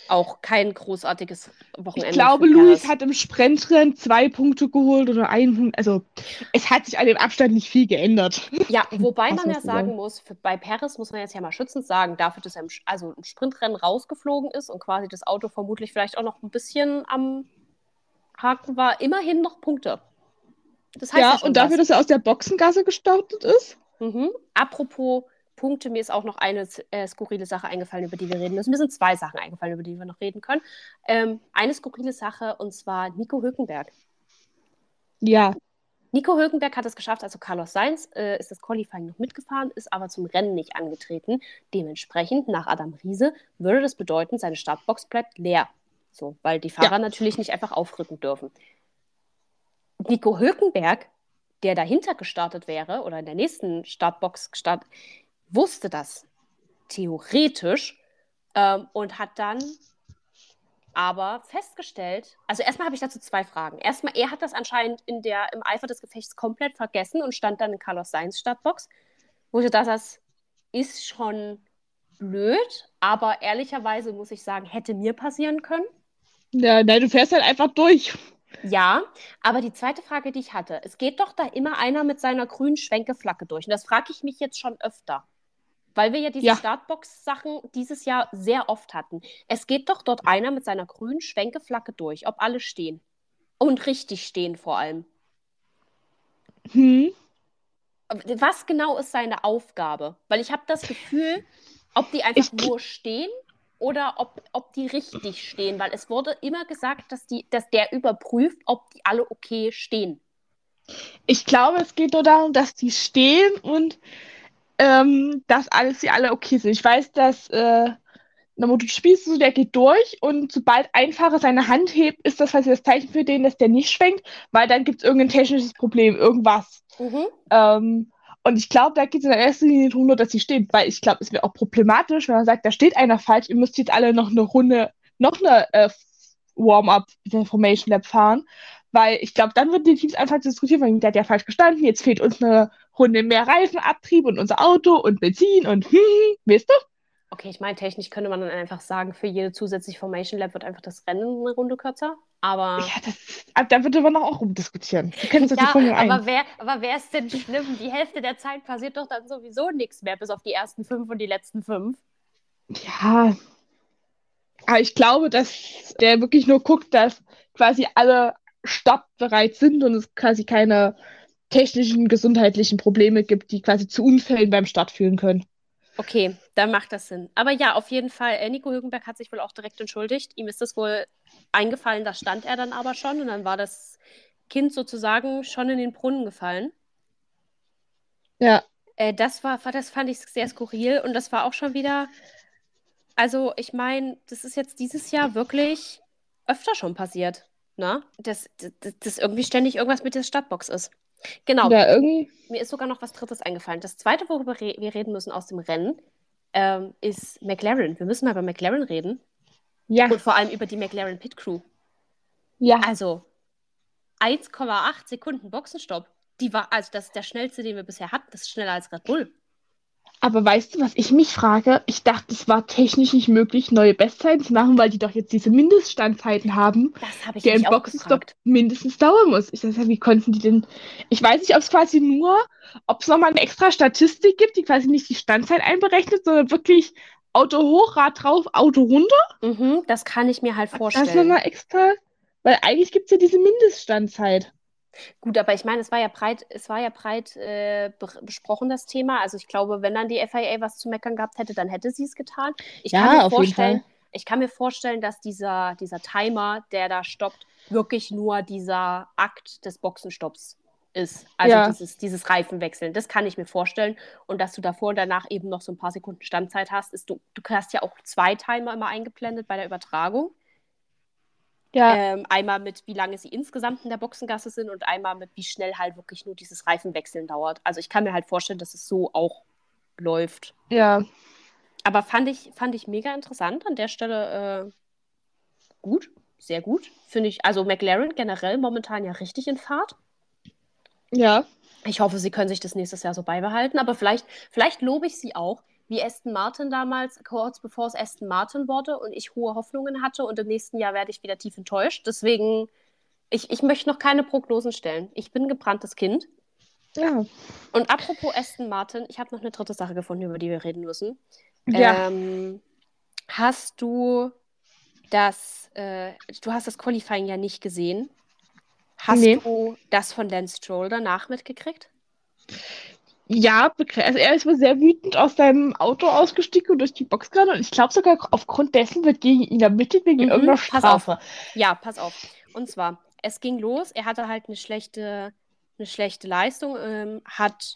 auch kein großartiges Wochenende. Ich glaube, Luis hat im Sprintrennen zwei Punkte geholt oder einen Punkt. Also es hat sich an dem Abstand nicht viel geändert. Ja, wobei man ja sagen muss, für, bei Paris muss man jetzt ja mal schützend sagen, dafür, dass er im, also im Sprintrennen rausgeflogen ist und quasi das Auto vermutlich vielleicht auch noch ein bisschen am Haken war, immerhin noch Punkte. Das heißt ja, ja und dafür, was. dass er aus der Boxengasse gestartet ist. Mhm. Apropos Punkte. Mir ist auch noch eine äh, skurrile Sache eingefallen, über die wir reden müssen. Mir sind zwei Sachen eingefallen, über die wir noch reden können. Ähm, eine skurrile Sache und zwar Nico Hülkenberg. Ja. Nico Hülkenberg hat es geschafft, also Carlos Sainz äh, ist das Qualifying noch mitgefahren, ist aber zum Rennen nicht angetreten. Dementsprechend, nach Adam Riese, würde das bedeuten, seine Startbox bleibt leer. So, weil die Fahrer ja. natürlich nicht einfach aufrücken dürfen. Nico Hülkenberg, der dahinter gestartet wäre oder in der nächsten Startbox gestartet, wusste das theoretisch ähm, und hat dann aber festgestellt, also erstmal habe ich dazu zwei Fragen. Erstmal, er hat das anscheinend in der, im Eifer des Gefechts komplett vergessen und stand dann in Carlos Sainz Startbox, wo ich dachte, das ist schon blöd, aber ehrlicherweise muss ich sagen, hätte mir passieren können. Ja, nein, du fährst halt einfach durch. Ja, aber die zweite Frage, die ich hatte, es geht doch da immer einer mit seiner grünen Schwenkeflagge durch. Und das frage ich mich jetzt schon öfter. Weil wir ja diese ja. Startbox-Sachen dieses Jahr sehr oft hatten. Es geht doch dort einer mit seiner grünen Schwenkeflagge durch, ob alle stehen. Und richtig stehen vor allem. Hm. Was genau ist seine Aufgabe? Weil ich habe das Gefühl, ob die einfach ich... nur stehen oder ob, ob die richtig stehen. Weil es wurde immer gesagt, dass, die, dass der überprüft, ob die alle okay stehen. Ich glaube, es geht nur darum, dass die stehen und ähm, dass alles sie alle okay sind. Ich weiß, dass äh, eine MotoGP so, der geht durch und sobald ein Fahrer seine Hand hebt, ist das quasi das Zeichen für den, dass der nicht schwenkt, weil dann gibt es irgendein technisches Problem, irgendwas. Mhm. Ähm, und ich glaube, da geht es in der ersten Linie darum, dass sie steht, weil ich glaube, es wäre auch problematisch, wenn man sagt, da steht einer falsch, ihr müsst jetzt alle noch eine Runde, noch eine äh, Warm-up, Formation Lab fahren, weil ich glaube, dann würden die Teams einfach diskutieren, weil der hat ja falsch gestanden, jetzt fehlt uns eine Runde mehr Reifenabtrieb und unser Auto und Benzin und hm, weißt du? Okay, ich meine, technisch könnte man dann einfach sagen, für jede zusätzliche Formation Lab wird einfach das Rennen eine Runde kürzer. Aber. Ja, das, da würde man auch rumdiskutieren. Wir ja, aber wer, aber wer ist denn schlimm? Die Hälfte der Zeit passiert doch dann sowieso nichts mehr, bis auf die ersten fünf und die letzten fünf. Ja. Aber ich glaube, dass der wirklich nur guckt, dass quasi alle startbereit sind und es quasi keine technischen, gesundheitlichen Probleme gibt, die quasi zu Unfällen beim Start führen können. Okay, dann macht das Sinn. Aber ja, auf jeden Fall, äh, Nico Hülkenberg hat sich wohl auch direkt entschuldigt. Ihm ist das wohl eingefallen, da stand er dann aber schon und dann war das Kind sozusagen schon in den Brunnen gefallen. Ja. Äh, das war, das fand ich sehr skurril und das war auch schon wieder, also ich meine, das ist jetzt dieses Jahr wirklich öfter schon passiert ne? Dass, dass, dass irgendwie ständig irgendwas mit der Stadtbox ist. Genau. Mir ist sogar noch was Drittes eingefallen. Das Zweite, worüber re wir reden müssen aus dem Rennen, ähm, ist McLaren. Wir müssen mal über McLaren reden. Ja. Und vor allem über die McLaren Pit Crew. Ja. Also 1,8 Sekunden Boxenstopp. Die war, also das ist der schnellste, den wir bisher hatten. Das ist schneller als Red Bull. Aber weißt du, was ich mich frage? Ich dachte, es war technisch nicht möglich, neue Bestzeiten zu machen, weil die doch jetzt diese Mindeststandzeiten haben, das habe ich der im Boxenstopp mindestens dauern muss. Ich dachte, wie konnten die denn? Ich weiß nicht, ob es quasi nur, ob es nochmal eine extra Statistik gibt, die quasi nicht die Standzeit einberechnet, sondern wirklich Auto hoch, Rad drauf, Auto runter. Mhm, das kann ich mir halt vorstellen. Das nochmal extra, weil eigentlich gibt es ja diese Mindeststandzeit. Gut, aber ich meine, es war ja breit, es war ja breit äh, besprochen, das Thema. Also ich glaube, wenn dann die FIA was zu meckern gehabt hätte, dann hätte sie es getan. Ich ja, kann mir vorstellen, ich kann mir vorstellen, dass dieser, dieser Timer, der da stoppt, wirklich nur dieser Akt des Boxenstopps ist. Also ja. dieses, dieses Reifenwechseln. Das kann ich mir vorstellen. Und dass du davor und danach eben noch so ein paar Sekunden Standzeit hast, ist du, du hast ja auch zwei Timer immer eingeblendet bei der Übertragung. Ja. Ähm, einmal mit, wie lange sie insgesamt in der Boxengasse sind und einmal mit, wie schnell halt wirklich nur dieses Reifenwechseln dauert. Also ich kann mir halt vorstellen, dass es so auch läuft. Ja. aber fand ich, fand ich mega interessant an der Stelle. Äh, gut, sehr gut. Finde ich, also McLaren generell momentan ja richtig in Fahrt. Ja. Ich hoffe, sie können sich das nächstes Jahr so beibehalten, aber vielleicht, vielleicht lobe ich sie auch, wie Aston Martin damals, kurz bevor es Aston Martin wurde und ich hohe Hoffnungen hatte und im nächsten Jahr werde ich wieder tief enttäuscht. Deswegen, ich, ich möchte noch keine Prognosen stellen. Ich bin gebranntes Kind. Ja. Und apropos Aston Martin, ich habe noch eine dritte Sache gefunden, über die wir reden müssen. Ja. Ähm, hast du das, äh, du hast das Qualifying ja nicht gesehen. Hast nee. du das von Lance Stroll danach mitgekriegt? Ja, also er ist wohl sehr wütend aus seinem Auto ausgestiegen und durch die Box gerade. Und ich glaube sogar aufgrund dessen wird gegen ihn ermittelt wegen mhm, irgendeiner Strafe. Ja, pass auf. Und zwar, es ging los, er hatte halt eine schlechte eine schlechte Leistung, ähm, hat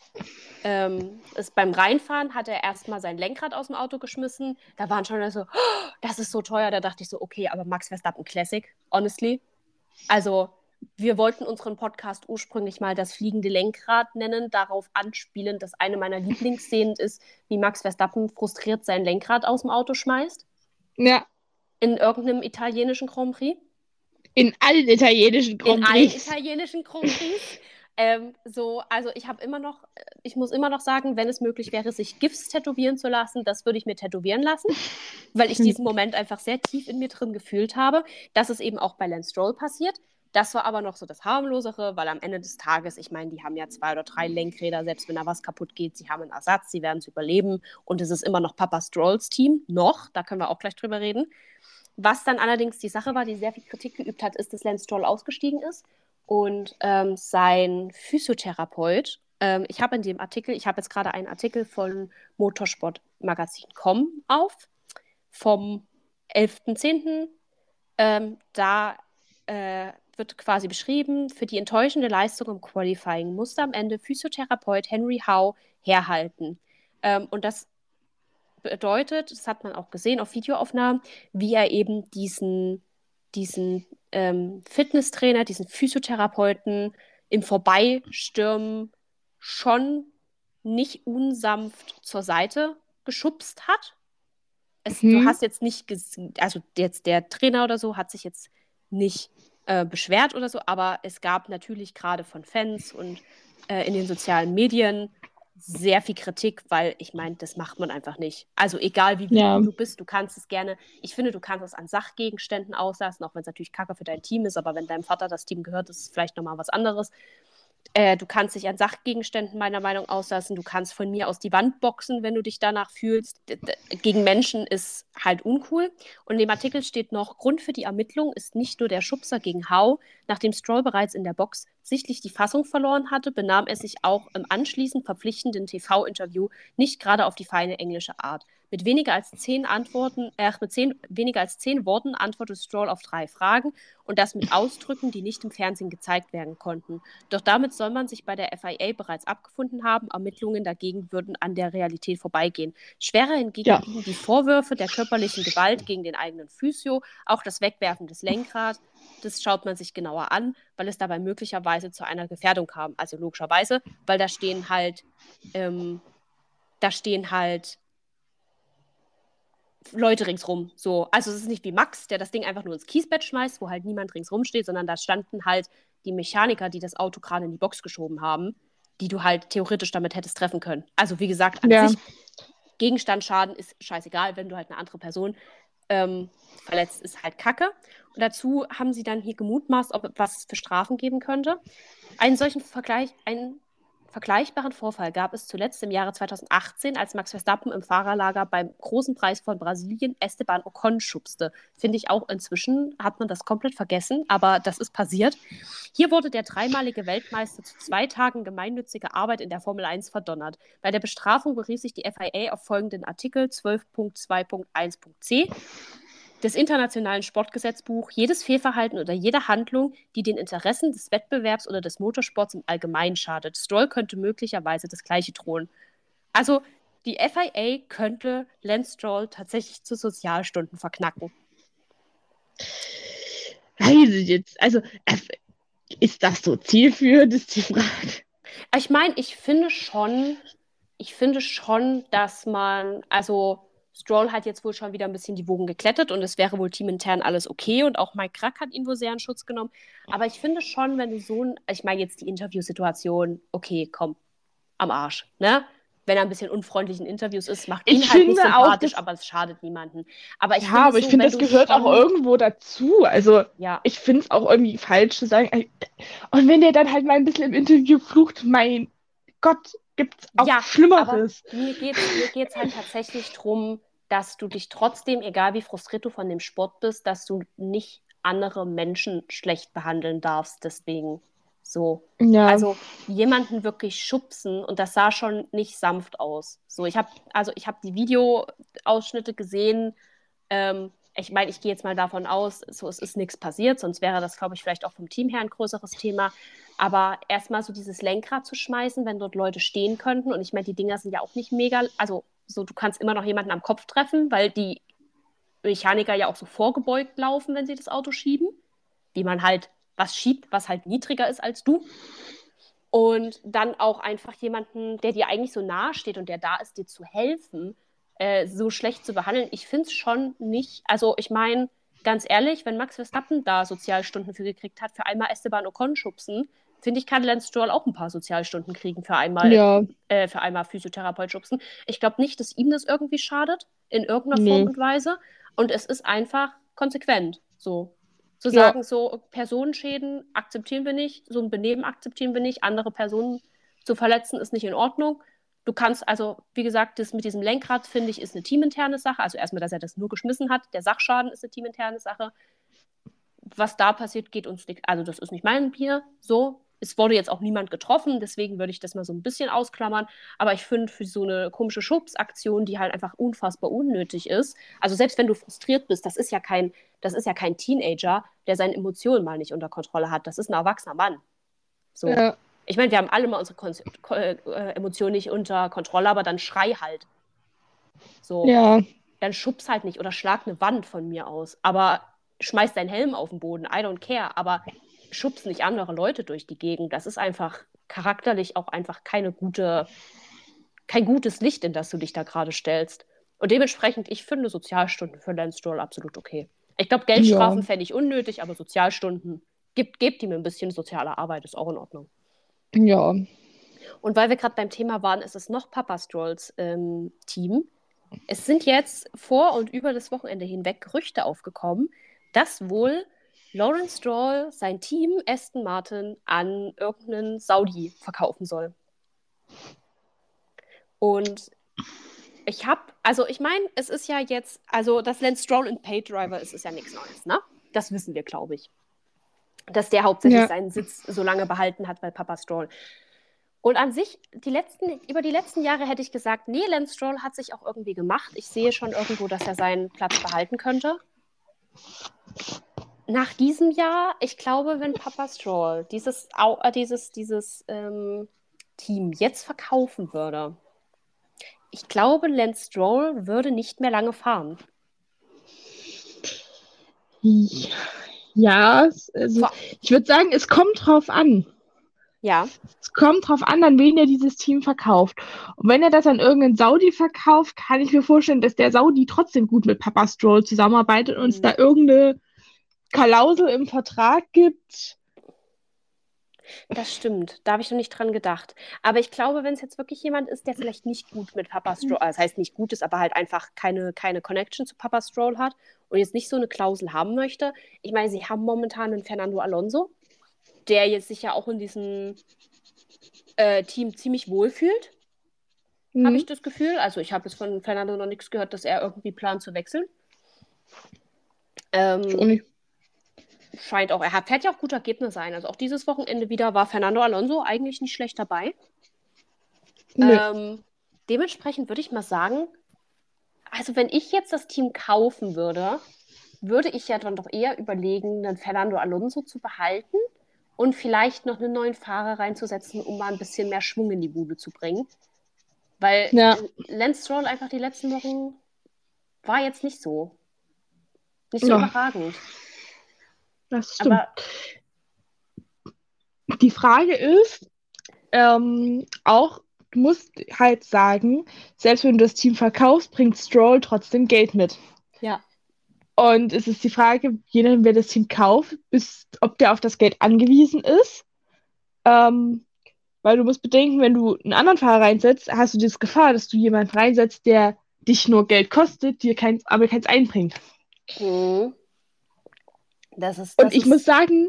ähm, ist beim Reinfahren hat er erstmal sein Lenkrad aus dem Auto geschmissen. Da waren schon so, oh, das ist so teuer. Da dachte ich so, okay, aber Max Verstappen Classic, honestly. Also wir wollten unseren Podcast ursprünglich mal das fliegende Lenkrad nennen, darauf anspielen, dass eine meiner Lieblingsszenen ist, wie Max Verstappen frustriert sein Lenkrad aus dem Auto schmeißt. Ja. In irgendeinem italienischen Grand Prix. In allen italienischen Grand Prix. In allen italienischen Grand Prix. Ähm, so, also ich habe immer noch, ich muss immer noch sagen, wenn es möglich wäre, sich GIFs tätowieren zu lassen, das würde ich mir tätowieren lassen, weil ich diesen Moment einfach sehr tief in mir drin gefühlt habe. Das ist eben auch bei Lance Stroll passiert. Das war aber noch so das harmlosere, weil am Ende des Tages, ich meine, die haben ja zwei oder drei Lenkräder, selbst wenn da was kaputt geht, sie haben einen Ersatz, sie werden es überleben und es ist immer noch Papa Strolls Team, noch, da können wir auch gleich drüber reden. Was dann allerdings die Sache war, die sehr viel Kritik geübt hat, ist, dass Lance Stroll ausgestiegen ist und ähm, sein Physiotherapeut, ähm, ich habe in dem Artikel, ich habe jetzt gerade einen Artikel von Motorsportmagazin.com auf, vom 11.10. Ähm, da äh, wird quasi beschrieben, für die enttäuschende Leistung im Qualifying musste am Ende Physiotherapeut Henry Howe herhalten. Ähm, und das bedeutet, das hat man auch gesehen auf Videoaufnahmen, wie er eben diesen, diesen ähm, Fitnesstrainer, diesen Physiotherapeuten im Vorbeistürmen schon nicht unsanft zur Seite geschubst hat. Es, mhm. Du hast jetzt nicht gesehen, also jetzt der Trainer oder so hat sich jetzt nicht äh, beschwert oder so, aber es gab natürlich gerade von Fans und äh, in den sozialen Medien sehr viel Kritik, weil ich meine, das macht man einfach nicht. Also egal wie ja. du bist, du kannst es gerne, ich finde, du kannst es an Sachgegenständen auslassen, auch wenn es natürlich kacke für dein Team ist, aber wenn deinem Vater das Team gehört, ist es vielleicht nochmal was anderes. Äh, du kannst dich an Sachgegenständen meiner Meinung auslassen. Du kannst von mir aus die Wand boxen, wenn du dich danach fühlst. D gegen Menschen ist halt uncool. Und in dem Artikel steht noch, Grund für die Ermittlung ist nicht nur der Schubser gegen Hau. Nachdem Stroll bereits in der Box sichtlich die Fassung verloren hatte, benahm er sich auch im anschließend verpflichtenden TV-Interview nicht gerade auf die feine englische Art. Mit weniger als zehn Antworten, äh, mit zehn, weniger als zehn Worten antwortet Stroll auf drei Fragen und das mit Ausdrücken, die nicht im Fernsehen gezeigt werden konnten. Doch damit soll man sich bei der FIA bereits abgefunden haben. Ermittlungen dagegen würden an der Realität vorbeigehen. Schwerer hingegen ja. die Vorwürfe der körperlichen Gewalt gegen den eigenen Physio, auch das Wegwerfen des Lenkrads. Das schaut man sich genauer an, weil es dabei möglicherweise zu einer Gefährdung kam. Also logischerweise, weil da stehen halt, ähm, da stehen halt Leute ringsrum. So. Also es ist nicht wie Max, der das Ding einfach nur ins Kiesbett schmeißt, wo halt niemand ringsrum steht, sondern da standen halt die Mechaniker, die das Auto gerade in die Box geschoben haben, die du halt theoretisch damit hättest treffen können. Also wie gesagt, an ja. sich Gegenstandsschaden ist scheißegal, wenn du halt eine andere Person ähm, verletzt, ist halt Kacke. Und dazu haben sie dann hier gemutmaßt, ob was es für Strafen geben könnte. Einen solchen Vergleich, einen vergleichbaren Vorfall gab es zuletzt im Jahre 2018, als Max Verstappen im Fahrerlager beim Großen Preis von Brasilien Esteban Ocon schubste. Finde ich auch inzwischen, hat man das komplett vergessen, aber das ist passiert. Hier wurde der dreimalige Weltmeister zu zwei Tagen gemeinnütziger Arbeit in der Formel 1 verdonnert. Bei der Bestrafung berief sich die FIA auf folgenden Artikel 12.2.1.c des internationalen Sportgesetzbuch jedes Fehlverhalten oder jede Handlung, die den Interessen des Wettbewerbs oder des Motorsports im Allgemeinen schadet. Stroll könnte möglicherweise das Gleiche drohen. Also die FIA könnte Lance Stroll tatsächlich zu Sozialstunden verknacken. Weiß ich jetzt. Also ist das so zielführend, ist die Frage. Ich meine, ich finde schon, ich finde schon, dass man, also Stroll hat jetzt wohl schon wieder ein bisschen die Wogen geklettet und es wäre wohl teamintern alles okay und auch Mike Krack hat ihn wohl sehr in Schutz genommen. Aber ich finde schon, wenn du so ein, ich meine jetzt die Interviewsituation, okay, komm, am Arsch, ne? Wenn er ein bisschen unfreundlich in Interviews ist, macht ihn ich halt nicht sympathisch, aber es schadet niemanden. Aber ich ja, aber so, ich finde, das gehört auch irgendwo dazu. Also, ja. ich finde es auch irgendwie falsch zu sagen. Und wenn der dann halt mal ein bisschen im Interview flucht, mein Gott, gibt es auch ja, Schlimmeres. mir geht es mir halt tatsächlich darum, dass du dich trotzdem, egal wie frustriert du von dem Sport bist, dass du nicht andere Menschen schlecht behandeln darfst. Deswegen so. Ja. Also jemanden wirklich schubsen und das sah schon nicht sanft aus. So, ich habe also ich habe die Videoausschnitte gesehen. Ähm, ich meine, ich gehe jetzt mal davon aus, so es ist nichts passiert, sonst wäre das, glaube ich, vielleicht auch vom Team her ein größeres Thema. Aber erstmal so dieses Lenkrad zu schmeißen, wenn dort Leute stehen könnten. Und ich meine, die Dinger sind ja auch nicht mega, also so, du kannst immer noch jemanden am Kopf treffen, weil die Mechaniker ja auch so vorgebeugt laufen, wenn sie das Auto schieben. Wie man halt was schiebt, was halt niedriger ist als du. Und dann auch einfach jemanden, der dir eigentlich so nahe steht und der da ist, dir zu helfen, äh, so schlecht zu behandeln. Ich finde es schon nicht, also ich meine, ganz ehrlich, wenn Max Verstappen da Sozialstunden für gekriegt hat, für einmal Esteban Ocon schubsen, finde ich, kann Lance Stroll auch ein paar Sozialstunden kriegen für einmal, ja. äh, für einmal Physiotherapeut schubsen. Ich glaube nicht, dass ihm das irgendwie schadet, in irgendeiner nee. Form und Weise. Und es ist einfach konsequent. So. Zu ja. sagen, so Personenschäden akzeptieren wir nicht, so ein Benehmen akzeptieren wir nicht, andere Personen zu verletzen ist nicht in Ordnung. Du kannst also, wie gesagt, das mit diesem Lenkrad, finde ich, ist eine teaminterne Sache. Also erstmal, dass er das nur geschmissen hat. Der Sachschaden ist eine teaminterne Sache. Was da passiert, geht uns nicht. Also, das ist nicht mein Bier. So, es wurde jetzt auch niemand getroffen, deswegen würde ich das mal so ein bisschen ausklammern. Aber ich finde, für so eine komische Schubsaktion, die halt einfach unfassbar unnötig ist, also selbst wenn du frustriert bist, das ist ja kein, das ist ja kein Teenager, der seine Emotionen mal nicht unter Kontrolle hat. Das ist ein erwachsener Mann. So. Ja. Ich meine, wir haben alle mal unsere Kon äh, Emotionen nicht unter Kontrolle, aber dann schrei halt. So. Ja. Dann schubs halt nicht oder schlag eine Wand von mir aus. Aber schmeiß deinen Helm auf den Boden. I don't care. Aber schubst nicht andere Leute durch die Gegend. Das ist einfach charakterlich auch einfach keine gute, kein gutes Licht, in das du dich da gerade stellst. Und dementsprechend, ich finde Sozialstunden für Lance Stroll absolut okay. Ich glaube, Geldstrafen ja. fände ich unnötig, aber Sozialstunden, gebt, gebt ihm ein bisschen soziale Arbeit, ist auch in Ordnung. Ja. Und weil wir gerade beim Thema waren, ist es noch Papa Strolls ähm, Team. Es sind jetzt vor und über das Wochenende hinweg Gerüchte aufgekommen, dass wohl Lawrence Stroll sein Team Aston Martin an irgendeinen Saudi verkaufen soll. Und ich habe, also ich meine, es ist ja jetzt, also dass Lance Stroll ein Pay Driver ist, ist ja nichts Neues, ne? Das wissen wir, glaube ich. Dass der hauptsächlich ja. seinen Sitz so lange behalten hat bei Papa Stroll. Und an sich, die letzten, über die letzten Jahre hätte ich gesagt, nee, Lance Stroll hat sich auch irgendwie gemacht. Ich sehe schon irgendwo, dass er seinen Platz behalten könnte nach diesem Jahr, ich glaube, wenn Papa Stroll dieses, äh, dieses, dieses ähm, Team jetzt verkaufen würde, ich glaube, Lance Stroll würde nicht mehr lange fahren. Ja, also, ich würde sagen, es kommt drauf an. Ja. Es kommt drauf an, an wen er dieses Team verkauft. Und wenn er das an irgendeinen Saudi verkauft, kann ich mir vorstellen, dass der Saudi trotzdem gut mit Papa Stroll zusammenarbeitet und mhm. es da irgendeine Klausel im Vertrag gibt. Das stimmt, da habe ich noch nicht dran gedacht. Aber ich glaube, wenn es jetzt wirklich jemand ist, der vielleicht nicht gut mit Papa Stroll, das heißt nicht gut ist, aber halt einfach keine, keine Connection zu Papa Stroll hat und jetzt nicht so eine Klausel haben möchte. Ich meine, sie haben momentan einen Fernando Alonso, der jetzt sich ja auch in diesem äh, Team ziemlich wohlfühlt. Mhm. Habe ich das Gefühl. Also ich habe jetzt von Fernando noch nichts gehört, dass er irgendwie plant zu wechseln. Ähm, ich auch nicht scheint auch, er fährt ja auch gute Ergebnisse ein. Also auch dieses Wochenende wieder war Fernando Alonso eigentlich nicht schlecht dabei. Nee. Ähm, dementsprechend würde ich mal sagen, also wenn ich jetzt das Team kaufen würde, würde ich ja dann doch eher überlegen, einen Fernando Alonso zu behalten und vielleicht noch einen neuen Fahrer reinzusetzen, um mal ein bisschen mehr Schwung in die Bude zu bringen. Weil ja. Lance Stroll einfach die letzten Wochen war jetzt nicht so. Nicht so ja. überragend. Das stimmt. Aber die Frage ist ähm, auch, du musst halt sagen, selbst wenn du das Team verkaufst, bringt Stroll trotzdem Geld mit. Ja. Und es ist die Frage, je nachdem, wer das Team kauft, bis, ob der auf das Geld angewiesen ist. Ähm, weil du musst bedenken, wenn du einen anderen Fahrer reinsetzt, hast du das Gefahr, dass du jemanden reinsetzt, der dich nur Geld kostet, dir keins, aber keins einbringt. Mhm. Das ist, das Und ich ist... muss sagen,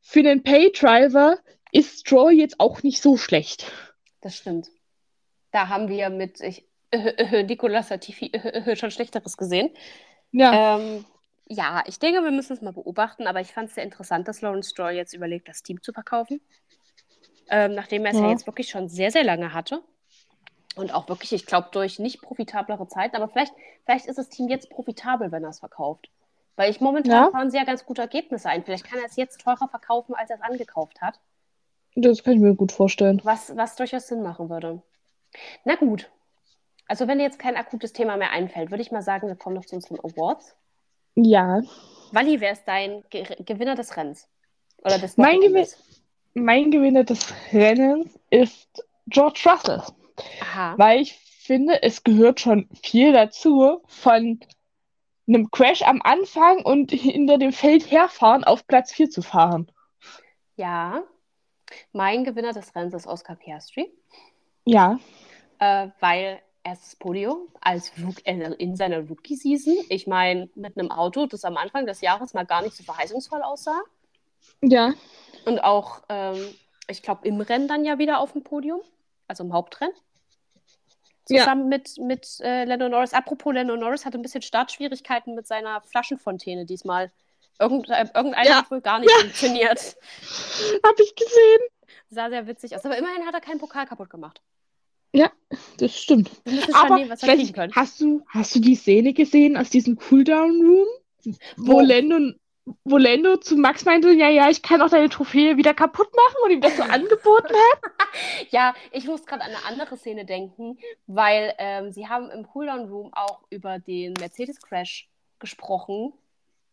für den Pay-Driver ist Stroll jetzt auch nicht so schlecht. Das stimmt. Da haben wir mit ich, äh, äh, Nicolas Latifi äh, schon Schlechteres gesehen. Ja. Ähm, ja, ich denke, wir müssen es mal beobachten, aber ich fand es sehr interessant, dass Lawrence Stroll jetzt überlegt, das Team zu verkaufen. Ähm, nachdem er es ja. ja. jetzt wirklich schon sehr, sehr lange hatte. Und auch wirklich, ich glaube, durch nicht profitablere Zeiten. Aber vielleicht, vielleicht ist das Team jetzt profitabel, wenn er es verkauft. Weil ich momentan ja. fahren sie ja ganz gute Ergebnisse ein. Vielleicht kann er es jetzt teurer verkaufen, als er es angekauft hat. Das kann ich mir gut vorstellen. Was, was durchaus Sinn machen würde. Na gut, also wenn dir jetzt kein akutes Thema mehr einfällt, würde ich mal sagen, wir kommen noch zu unseren Awards. Ja. Wally, wer ist dein Ge Gewinner des Rennens? Oder des mein, Gewin mein Gewinner des Rennens ist George Russell. Aha. Weil ich finde, es gehört schon viel dazu, von einem Crash am Anfang und hinter dem Feld herfahren auf Platz 4 zu fahren. Ja. Mein Gewinner des Rennens ist Oscar Piastri. Ja. Äh, weil erstes Podium als äh, in seiner Rookie-Season. Ich meine, mit einem Auto, das am Anfang des Jahres mal gar nicht so verheißungsvoll aussah. Ja. Und auch, ähm, ich glaube, im Rennen dann ja wieder auf dem Podium, also im Hauptrennen. Zusammen ja. mit, mit äh, Lando Norris. Apropos, Lando Norris hatte ein bisschen Startschwierigkeiten mit seiner Flaschenfontäne diesmal. Irgend, äh, irgendeiner ja. hat wohl gar nicht ja. funktioniert. Hab ich gesehen. Sah sehr witzig aus. Aber immerhin hat er keinen Pokal kaputt gemacht. Ja, das stimmt. Aber nehmen, hast, du, hast du die Szene gesehen aus diesem Cooldown-Room, wo, wo Lando, wo Lando zu Max meinte, ja, ja, ich kann auch deine Trophäe wieder kaputt machen und ihm das so angeboten hat? ja, ich muss gerade an eine andere Szene denken, weil ähm, sie haben im Cooldown-Room auch über den Mercedes-Crash gesprochen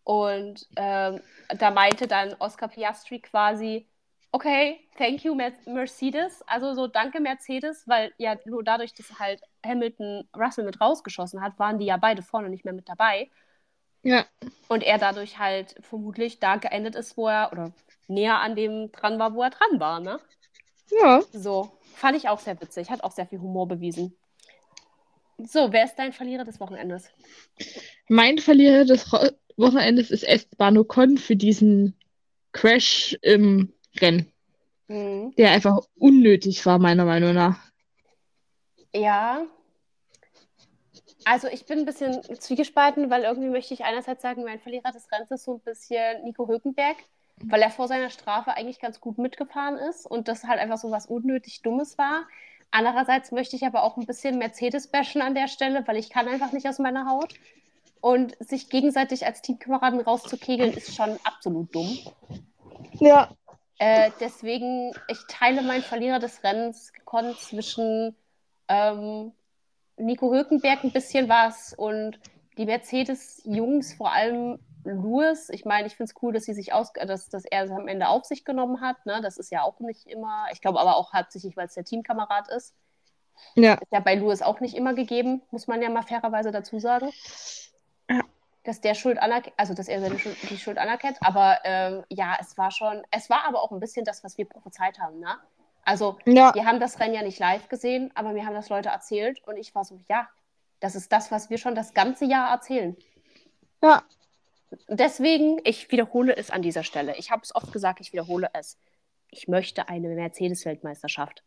und ähm, da meinte dann Oscar Piastri quasi, okay, thank you Mercedes. Also so danke Mercedes, weil ja nur dadurch, dass halt Hamilton Russell mit rausgeschossen hat, waren die ja beide vorne nicht mehr mit dabei. Ja. Und er dadurch halt vermutlich da geendet ist, wo er, oder näher an dem dran war, wo er dran war, ne? Ja. So, fand ich auch sehr witzig, hat auch sehr viel Humor bewiesen. So, wer ist dein Verlierer des Wochenendes? Mein Verlierer des Wochenendes ist Esteban Ocon für diesen Crash im Rennen. Mhm. Der einfach unnötig war, meiner Meinung nach. Ja. Also ich bin ein bisschen zwiegespalten, weil irgendwie möchte ich einerseits sagen, mein Verlierer des Rennens ist so ein bisschen Nico Hülkenberg, weil er vor seiner Strafe eigentlich ganz gut mitgefahren ist und das halt einfach so was unnötig Dummes war. Andererseits möchte ich aber auch ein bisschen Mercedes bashen an der Stelle, weil ich kann einfach nicht aus meiner Haut. Und sich gegenseitig als Teamkameraden rauszukegeln, ist schon absolut dumm. Ja. Äh, deswegen, ich teile meinen Verlierer des Rennens gekonnt zwischen ähm, Nico Hülkenberg ein bisschen was und die Mercedes-Jungs, vor allem Lewis. Ich meine, ich finde es cool, dass sie sich aus, dass, dass er es am Ende auf sich genommen hat. Ne? Das ist ja auch nicht immer, ich glaube aber auch hauptsächlich, weil es der Teamkamerad ist. Ja. Ist ja bei Lewis auch nicht immer gegeben, muss man ja mal fairerweise dazu sagen. Ja dass der Schuld anerkennt, also dass er seine Schuld, die Schuld anerkennt. Aber ähm, ja, es war schon, es war aber auch ein bisschen das, was wir prophezeit haben, ne? Also ja. wir haben das Rennen ja nicht live gesehen, aber mir haben das Leute erzählt und ich war so, ja, das ist das, was wir schon das ganze Jahr erzählen. Ja. Deswegen, ich wiederhole es an dieser Stelle. Ich habe es oft gesagt, ich wiederhole es. Ich möchte eine Mercedes-Weltmeisterschaft.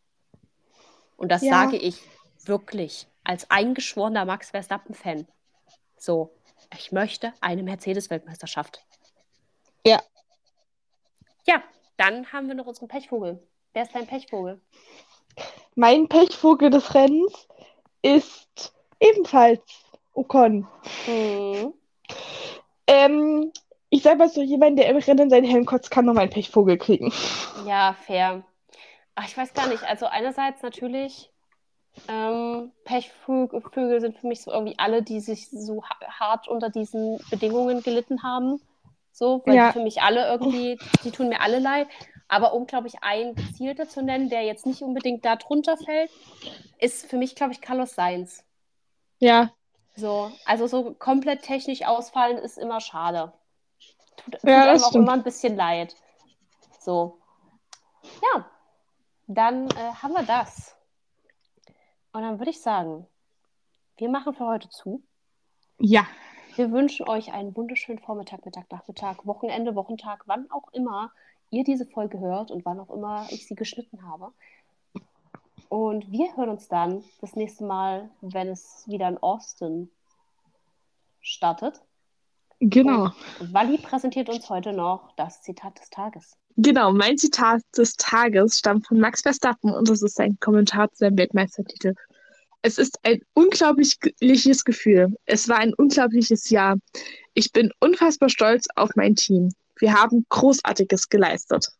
Und das ja. sage ich wirklich als eingeschworener Max Verstappen-Fan. So, ich möchte eine Mercedes-Weltmeisterschaft. Ja. Ja, dann haben wir noch unseren Pechvogel. Wer ist dein Pechvogel? Mein Pechvogel des Rennens ist ebenfalls Ocon. Mhm. Ähm, ich sage mal so, jemand, der im Rennen seinen Helm kotzt, kann noch einen Pechvogel kriegen. Ja, fair. Ach, ich weiß gar nicht. Also einerseits natürlich ähm, Pechvögel sind für mich so irgendwie alle, die sich so hart unter diesen Bedingungen gelitten haben. So, weil ja. für mich alle irgendwie, die tun mir alle leid. Aber um, glaube ich, einen gezielter zu nennen, der jetzt nicht unbedingt da drunter fällt, ist für mich, glaube ich, Carlos Sainz. Ja. So, also so komplett technisch ausfallen ist immer schade. Tut, tut ja, einem auch stimmt. immer ein bisschen leid. So. Ja, dann äh, haben wir das. Und dann würde ich sagen, wir machen für heute zu. Ja. Wir wünschen euch einen wunderschönen Vormittag, Mittag, Nachmittag, Wochenende, Wochentag, wann auch immer ihr diese Folge hört und wann auch immer ich sie geschnitten habe. Und wir hören uns dann das nächste Mal, wenn es wieder in Austin startet. Genau. Und Wally präsentiert uns heute noch das Zitat des Tages. Genau, mein Zitat des Tages stammt von Max Verstappen und das ist ein Kommentar zu seinem Weltmeistertitel. Es ist ein unglaubliches Gefühl. Es war ein unglaubliches Jahr. Ich bin unfassbar stolz auf mein Team. Wir haben Großartiges geleistet.